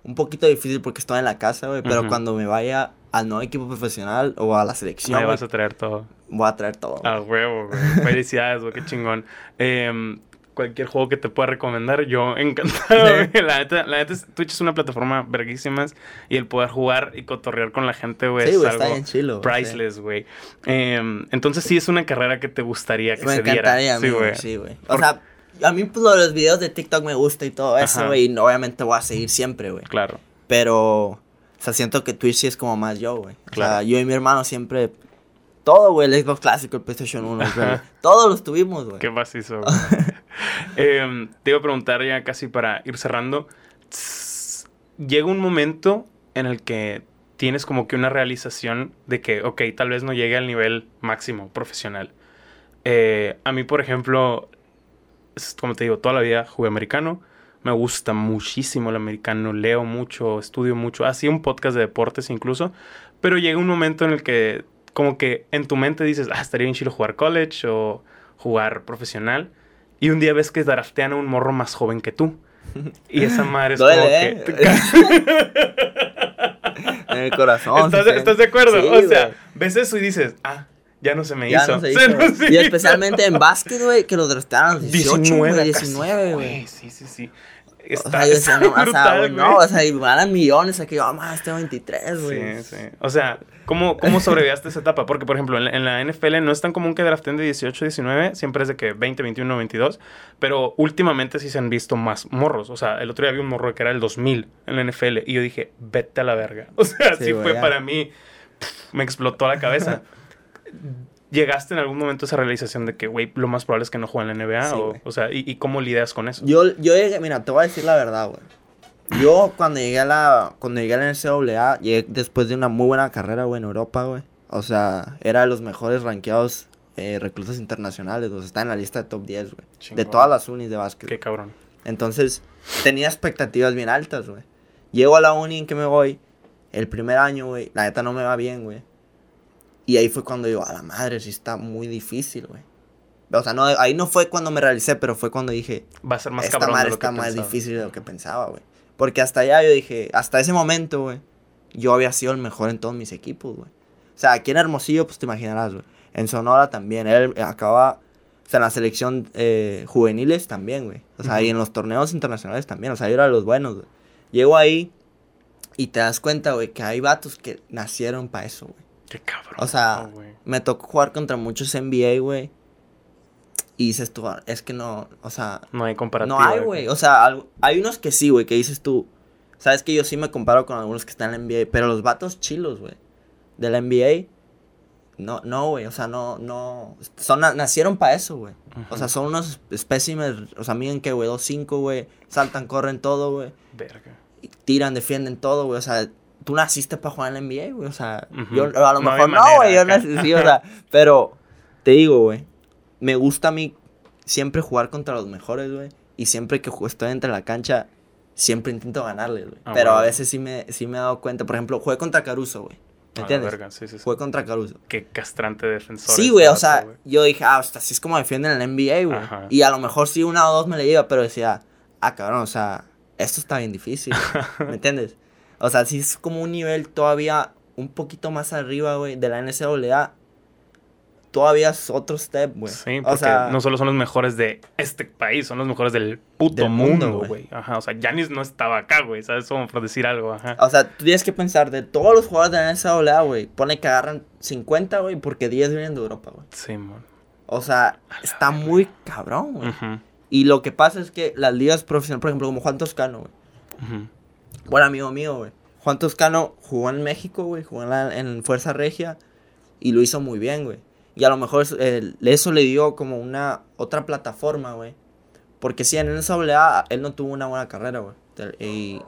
un poquito difícil porque estoy en la casa, güey. Pero cuando me vaya al nuevo equipo profesional o a la selección, Me güey, vas a traer todo. voy a traer todo. A huevo, güey. Felicidades, güey. Qué chingón. Em, cualquier juego que te pueda recomendar, yo encantado, Sí. La neta, la neta, Twitch es una plataforma verguísimas y el poder jugar y cotorrear con la gente, güey, sí, es está algo bien chilo. güey, sí. priceless, güey. Em, entonces sí es una carrera que te gustaría que Me se diera. encantaría a mí, Sí, güey. Sí, güey. O Por- sea, a mí pues lo de los videos de TikTok me gusta y todo eso, güey. Y obviamente voy a seguir siempre, güey. Claro. Pero, o sea, siento que Twitch sí es como más yo, güey. O sea, Claro. yo y mi hermano siempre... Todo, güey, el Xbox clásico, el PlayStation 1, Ajá. güey. Todos los tuvimos, güey. Qué macizo, güey. Em, te iba a preguntar ya casi para ir cerrando. Llega un momento en el que tienes como que una realización de que, ok, tal vez no llegue al nivel máximo profesional. Eh, a mí, por ejemplo, como te digo, toda la vida jugué americano. Me gusta muchísimo el americano, leo mucho, estudio mucho. Hacía un podcast de deportes incluso. Pero llega un momento en el que, como que en tu mente dices, ah, estaría bien chido jugar college o jugar profesional. Y un día ves que draftean a un morro más joven que tú. Y esa madre es Duele, como ¿eh? que. en el corazón. ¿Estás, sí, sí. estás de acuerdo? Sí, o sea, güey. ves eso y dices, ah, ya no se me Ya hizo. no se O sea, hizo, se Y hizo. especialmente en básquet, güey, que los draftearon a los 18, 19, güey, casi, 19, güey. Sí, sí, sí. O Está, sea, yo está decía, no, o sea, brutal, güey, no, o sea, y ganan millones aquí, yo, más, tengo 23, güey. Sí, sí. O sea, ¿cómo, cómo sobreviviste esa etapa? Porque, por ejemplo, en la, en la NFL no es tan común que draften de 18, 19. Siempre es de que 20, 21, 22. Pero últimamente sí se han visto más morros. O sea, el otro día vi un morro que era el 2000 en la NFL. Y yo dije, vete a la verga. O sea, sí, Sí, fue ya. para mí... pff, me explotó la cabeza. ¿Llegaste en algún momento a esa realización de que, güey, lo más probable es que no jueguen en la NBA? Sí, o, o sea, ¿y, y cómo lidias con eso? Yo, yo llegué, mira, te voy a decir la verdad, güey. Yo cuando llegué a la, cuando llegué a la NCAA, llegué después de una muy buena carrera, güey, en Europa, güey. O sea, era de los mejores rankeados eh, reclutas internacionales, o sea, está en la lista de top 10, güey. De todas las unis de básquet. Qué cabrón. Entonces, tenía expectativas bien altas, güey. Llego a la uni en que me voy, el primer año, güey, la neta no me va bien, güey. Y ahí fue cuando digo, a la madre, sí está muy difícil, güey. O sea, no, ahí no fue cuando me realicé, pero fue cuando dije, Va a ser más esta cabrón de madre lo que está más pensaba. difícil de lo que pensaba, güey. Porque hasta allá yo dije, hasta ese momento, güey, yo había sido el mejor en todos mis equipos, güey. O sea, aquí en Hermosillo, pues te imaginarás, güey. En Sonora también. Él acaba, o sea, en la selección eh, juveniles también, güey. O sea, y en los torneos internacionales también. O sea, yo era de los buenos, güey. Llego ahí y te das cuenta, güey, que hay vatos que nacieron para eso, güey. Qué cabrón. O sea. Me tocó jugar contra muchos NBA, güey. Y dices tú, "Ah, es que no, o sea, No hay comparativa. no hay, güey. O sea, algo- hay unos que sí, güey, que dices tú. Sabes que yo sí me comparo con algunos que están en la NBA, pero los vatos chilos, güey, de la NBA, no, no, güey, o sea, no, no, son, nacieron para eso, güey. O sea, son unos espécimes, o sea, miren que, güey, 2-5, güey, saltan, corren todo, güey, Verga. y tiran, defienden todo, güey, o sea, tú naciste para jugar en la NBA, güey, o sea, yo a lo No mejor no, güey, yo nací, sí, o sea, pero te digo, güey, me gusta a mí siempre jugar contra los mejores, güey. Y siempre que estoy entre la cancha, siempre intento ganarles, güey. Ah, Pero a veces sí me, sí me he dado cuenta. Por ejemplo, jugué contra Caruso, güey. ¿Me entiendes? verga, sí, sí, sí. Jugué contra Caruso. Qué castrante defensor. Sí, güey, o sea, yo dije, ah, hasta así es como defienden en la NBA, güey. Y a lo mejor sí una o dos me le lleva, pero decía, ah, cabrón, o sea, esto está bien difícil, ¿me entiendes? O sea, sí es como un nivel todavía un poquito más arriba, güey, de la NCAA. Todavía es otro step, güey. Sí, o porque sea, no solo son los mejores de este país, son los mejores del puto Del mundo, güey. Ajá, o sea, Yanis no estaba acá, güey, ¿sabes? Como por decir algo, ajá. o sea, tú tienes que pensar, de todos los jugadores de la NCAA, güey, pone que agarran 50, güey, porque 10 vienen de Europa, güey. Sí, man. O sea, está muy cabrón, güey. Ujú, Y lo que pasa es que las ligas profesionales, por ejemplo, como Juan Toscano, güey. ujú. buen amigo mío, güey. Juan Toscano jugó en México, güey, jugó en, la- en Fuerza Regia y lo hizo muy bien, güey. Y a lo mejor el- eso le dio como una otra plataforma, güey. Porque sí, en el NCAA él no tuvo una buena carrera, güey. Y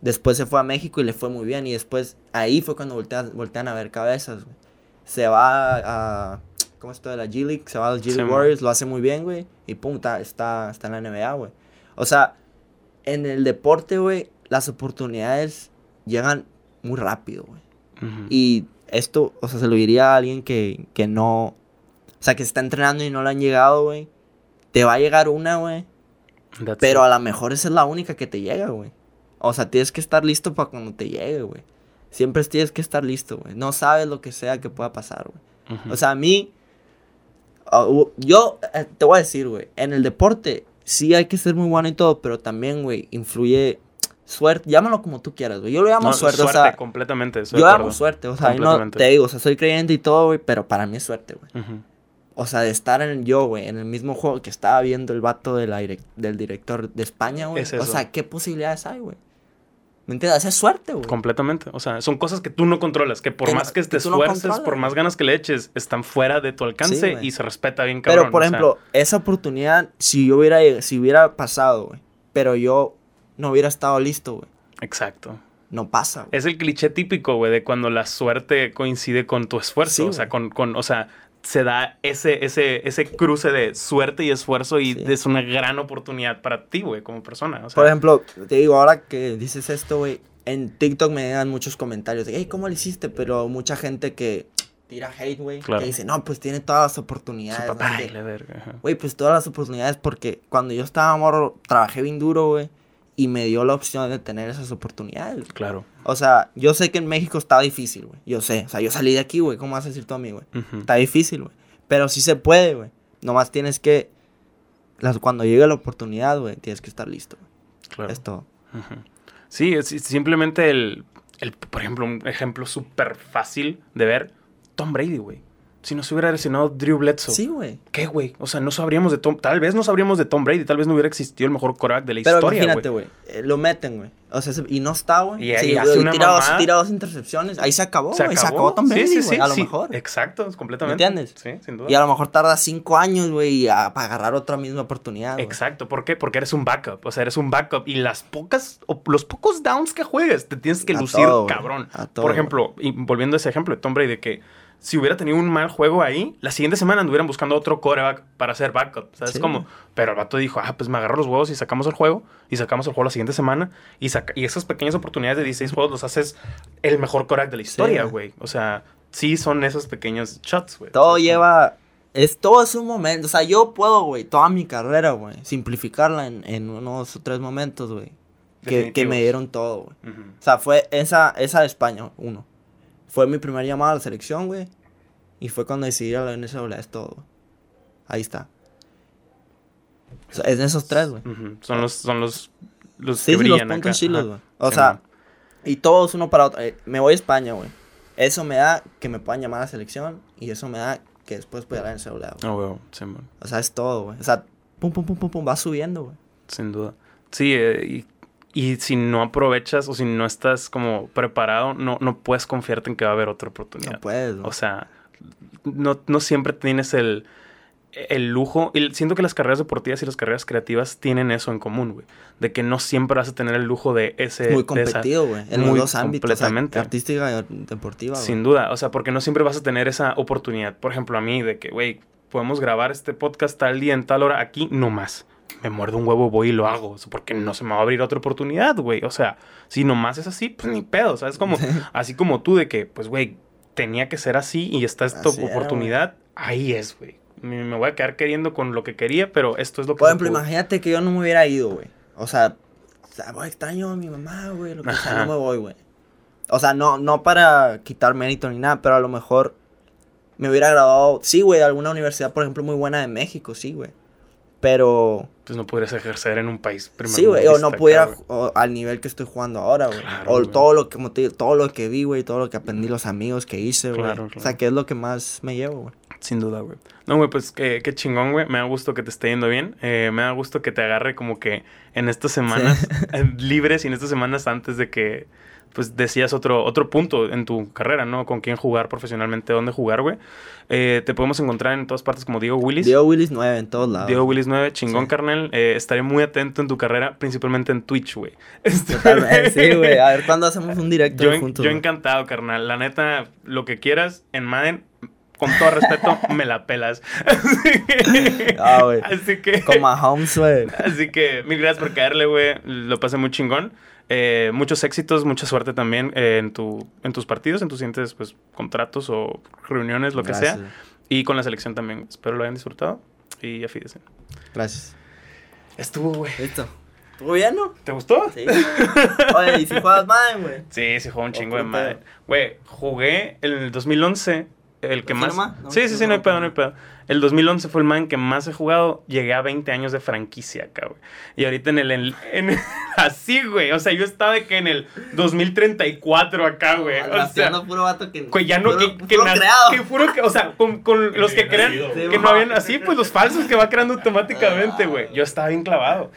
después se fue a México y le fue muy bien. Y después ahí fue cuando voltean, voltean a ver cabezas, güey. Se va a... ¿Cómo es esto de la G League? Se va al G Sí, League man. Warriors, lo hace muy bien, güey. Y pum, está, está, está en la NBA, güey. O sea, en el deporte, güey, las oportunidades llegan muy rápido, güey. Y esto, o sea, se lo diría a alguien que, que no. O sea, que se está entrenando y no le han llegado, güey. Te va a llegar una, güey. Pero it. a lo mejor esa es la única que te llega, güey. O sea, tienes que estar listo para cuando te llegue, güey. Siempre tienes que estar listo, güey. No sabes lo que sea que pueda pasar, güey. O sea, a mí. yo eh, te voy a decir, güey. En el deporte, sí hay que ser muy bueno y todo, pero también, güey, influye suerte. Llámalo como tú quieras, güey. Yo lo llamo No, suerte, o sea. completamente. Yo de amo acuerdo. suerte, o sea, no te digo, o sea, soy creyente y todo, güey, pero para mí es suerte, güey. O sea, de estar en yo, güey, en el mismo juego que estaba viendo el vato de la direc- del director de España, güey. Es O sea, ¿qué posibilidades hay, güey? ¿Me entiendes? Es suerte, güey. Completamente. O sea, son cosas que tú no controlas, que por Que no- más que te no esfuerces, por más ganas que le eches, están fuera de tu alcance Sí, y se respeta bien cabrón. Pero, por o sea, ejemplo, esa oportunidad, si yo hubiera, si hubiera pasado, güey, pero yo no hubiera estado listo, güey, Exacto. no pasa, güey. Es el cliché típico, güey, de cuando la suerte coincide con tu esfuerzo. Sí, o sea, güey. con, con, o sea, se da ese, ese, ese cruce de suerte y esfuerzo y Sí. es una gran oportunidad para ti, güey, como persona. O sea, Por ejemplo, te digo, ahora que dices esto, güey, en TikTok me llegan muchos comentarios de, hey, ¿cómo lo hiciste? Pero mucha gente que tira hate, güey, Claro. que dice, no, pues tiene todas las su oportunidades. papá, ¿no? Güey, pues todas las oportunidades porque cuando yo estaba morro, trabajé bien duro, güey, y me dio la opción de tener esas oportunidades. Claro. O sea, yo sé que en México está difícil, güey. Yo sé, o sea, yo salí de aquí, güey, ¿cómo vas a decir tú a mí, güey? Está difícil, güey. Pero sí se puede, güey. Nomás tienes que, las, cuando llegue la oportunidad, güey, tienes que estar listo. güey. Claro. Es todo. Sí, es es simplemente el, el, por ejemplo, un ejemplo súper fácil de ver, Tom Brady, güey. Si no se hubiera lesionado Drew Bledsoe. Sí, güey. ¿Qué, güey? O sea, no sabríamos de Tom... Tal vez no sabríamos de Tom Brady. Tal vez no hubiera existido el mejor quarterback de la Pero historia, imagínate, güey. eh, lo meten, güey. O sea, se- y no está, güey. Y ahí Sí, hace una tira, dos, mamada. tira dos intercepciones. Ahí se acabó, Se güey. Se acabó. acabó Tom Sí, Brady, sí, güey. sí, a lo sí. mejor. Exacto, completamente. entiendes? Sí, sin duda. Y a lo mejor tarda cinco años, güey, para agarrar otra misma oportunidad. Exacto, ¿por qué? Porque eres un backup, o sea, eres un backup y las pocas, o los pocos downs que juegues, te tienes que A lucir todo, cabrón. a todo, Por ejemplo, y volviendo a ese ejemplo de Tom Brady, de que si hubiera tenido un mal juego ahí, la siguiente semana anduvieran buscando otro quarterback para hacer backup, ¿sabes Sí, cómo? Pero el vato dijo, ah, pues me agarro los huevos y sacamos el juego, y sacamos el juego la siguiente semana, y, saca y esas pequeñas oportunidades de 16 juegos los haces el mejor quarterback de la historia, güey. O sea, sí son esos pequeños shots, güey. Todo lleva. Es todo es un momento. O sea, yo puedo, güey, toda mi carrera, güey, simplificarla en, en unos o tres momentos, güey. Que, me dieron todo, güey. O sea, fue esa, esa de España, uno. Fue mi primer llamado a la selección, güey. Y fue cuando decidí ir a la NCAA, es todo. güey. Ahí está. O sea, es de esos tres, güey. Son los, son los, los Sí, que sí, los brillan puntos acá. chilos, güey. O Sí, sea, man. y todos uno para otro. Eh, me voy a España, güey. Eso me da que me puedan llamar a la selección. Y eso me da que después pueda ir a la NCAA, güey. Ah, huevo, sí, man. O sea, es todo, güey. O sea, pum, pum, pum, pum, pum, va subiendo, güey. Sin duda. Sí, eh, y, y si no aprovechas o si no estás como preparado, no, no puedes confiarte en que va a haber otra oportunidad. No puedes, güey. O sea, no, no siempre tienes el, el lujo. Y siento que las carreras deportivas y las carreras creativas tienen eso en común, güey. De que no siempre vas a tener el lujo de ese... muy competido, güey. En los dos ámbitos. o sea, completamente. artística y deportiva. Sin duda, o sea, porque no siempre vas a tener esa oportunidad. Por ejemplo, a mí, de que, güey, podemos grabar este podcast tal día en tal hora aquí, no más. Me muerdo un huevo, voy y lo hago. Porque no se me va a abrir otra oportunidad, güey. O sea, si nomás es así, pues ni pedo. ¿Sabes? Como, así como tú de que, pues, güey, tenía que ser así y está esta Así era, oportunidad. ahí es, güey. Me, me voy a quedar queriendo con lo que quería, pero esto es lo que... Por ejemplo, pudo. imagínate que yo no me hubiera ido, güey. O sea, o sea, voy, extraño a mi mamá, güey. Lo que sea, no me voy, güey. O sea, no, no para quitar mérito ni nada, pero a lo mejor me hubiera graduado, sí, güey, de alguna universidad, por ejemplo, muy buena de México, sí, güey. Pero, Pues no podrías ejercer en un país sí, güey, o no pudiera o- al nivel que estoy jugando ahora, güey. Claro, o todo lo que, como te digo, todo lo que vi, güey, todo lo que aprendí, los amigos que hice, güey. Claro, O sea, que es lo que más me llevo, güey. Sin duda, güey. No, güey, pues qué, qué chingón, güey. Me da gusto que te esté yendo bien. Eh, me da gusto que te agarre como que en estas semanas libres y en estas semanas antes de que, pues, decías otro, otro punto en tu carrera, ¿no? Con quién jugar profesionalmente, dónde jugar, güey. Eh, te podemos encontrar en todas partes como Diego Willis. Diego Willis 9 en todos lados. Diego Willis 9, chingón, Sí. carnal. Eh, estaré muy atento en tu carrera, principalmente en Twitch, güey. Este- Totalmente, sí, güey. A ver cuándo hacemos un directo Yo, juntos. yo encantado, carnal. La neta, lo que quieras en Madden, con todo respeto, me la pelas. Ah, güey. Así que. Con Mahomes, güey. Así que mil gracias por caerle, güey. Lo pasé muy chingón. Eh, muchos éxitos, mucha suerte también eh, en, tu, en tus partidos, en tus siguientes pues, contratos o reuniones, lo que sea. Y con la selección también. Espero lo hayan disfrutado. Y afídense. Gracias. Estuvo, güey. Listo. ¿Estuvo bien, no? ¿Te gustó? Sí. Oye, ¿y si juegas Madden, güey? Sí, sí, jugué un chingo de Madden. Güey, jugué en el 2011, el que ¿Sí más... No, sí, sí, sí, no hay pedo, no hay pedo. El 2011 fue el Madden que más he jugado. Llegué a 20 años de franquicia acá, güey. Y ahorita en el... En, en- así, güey. O sea, yo estaba de que en el 2034 acá, güey. O sea, puro vato que. Güey, ya no, puro- que, que, puro na- que puro que, o sea, con, con los que crean que no habían así, pues los falsos que va creando automáticamente, güey. Yo estaba bien clavado.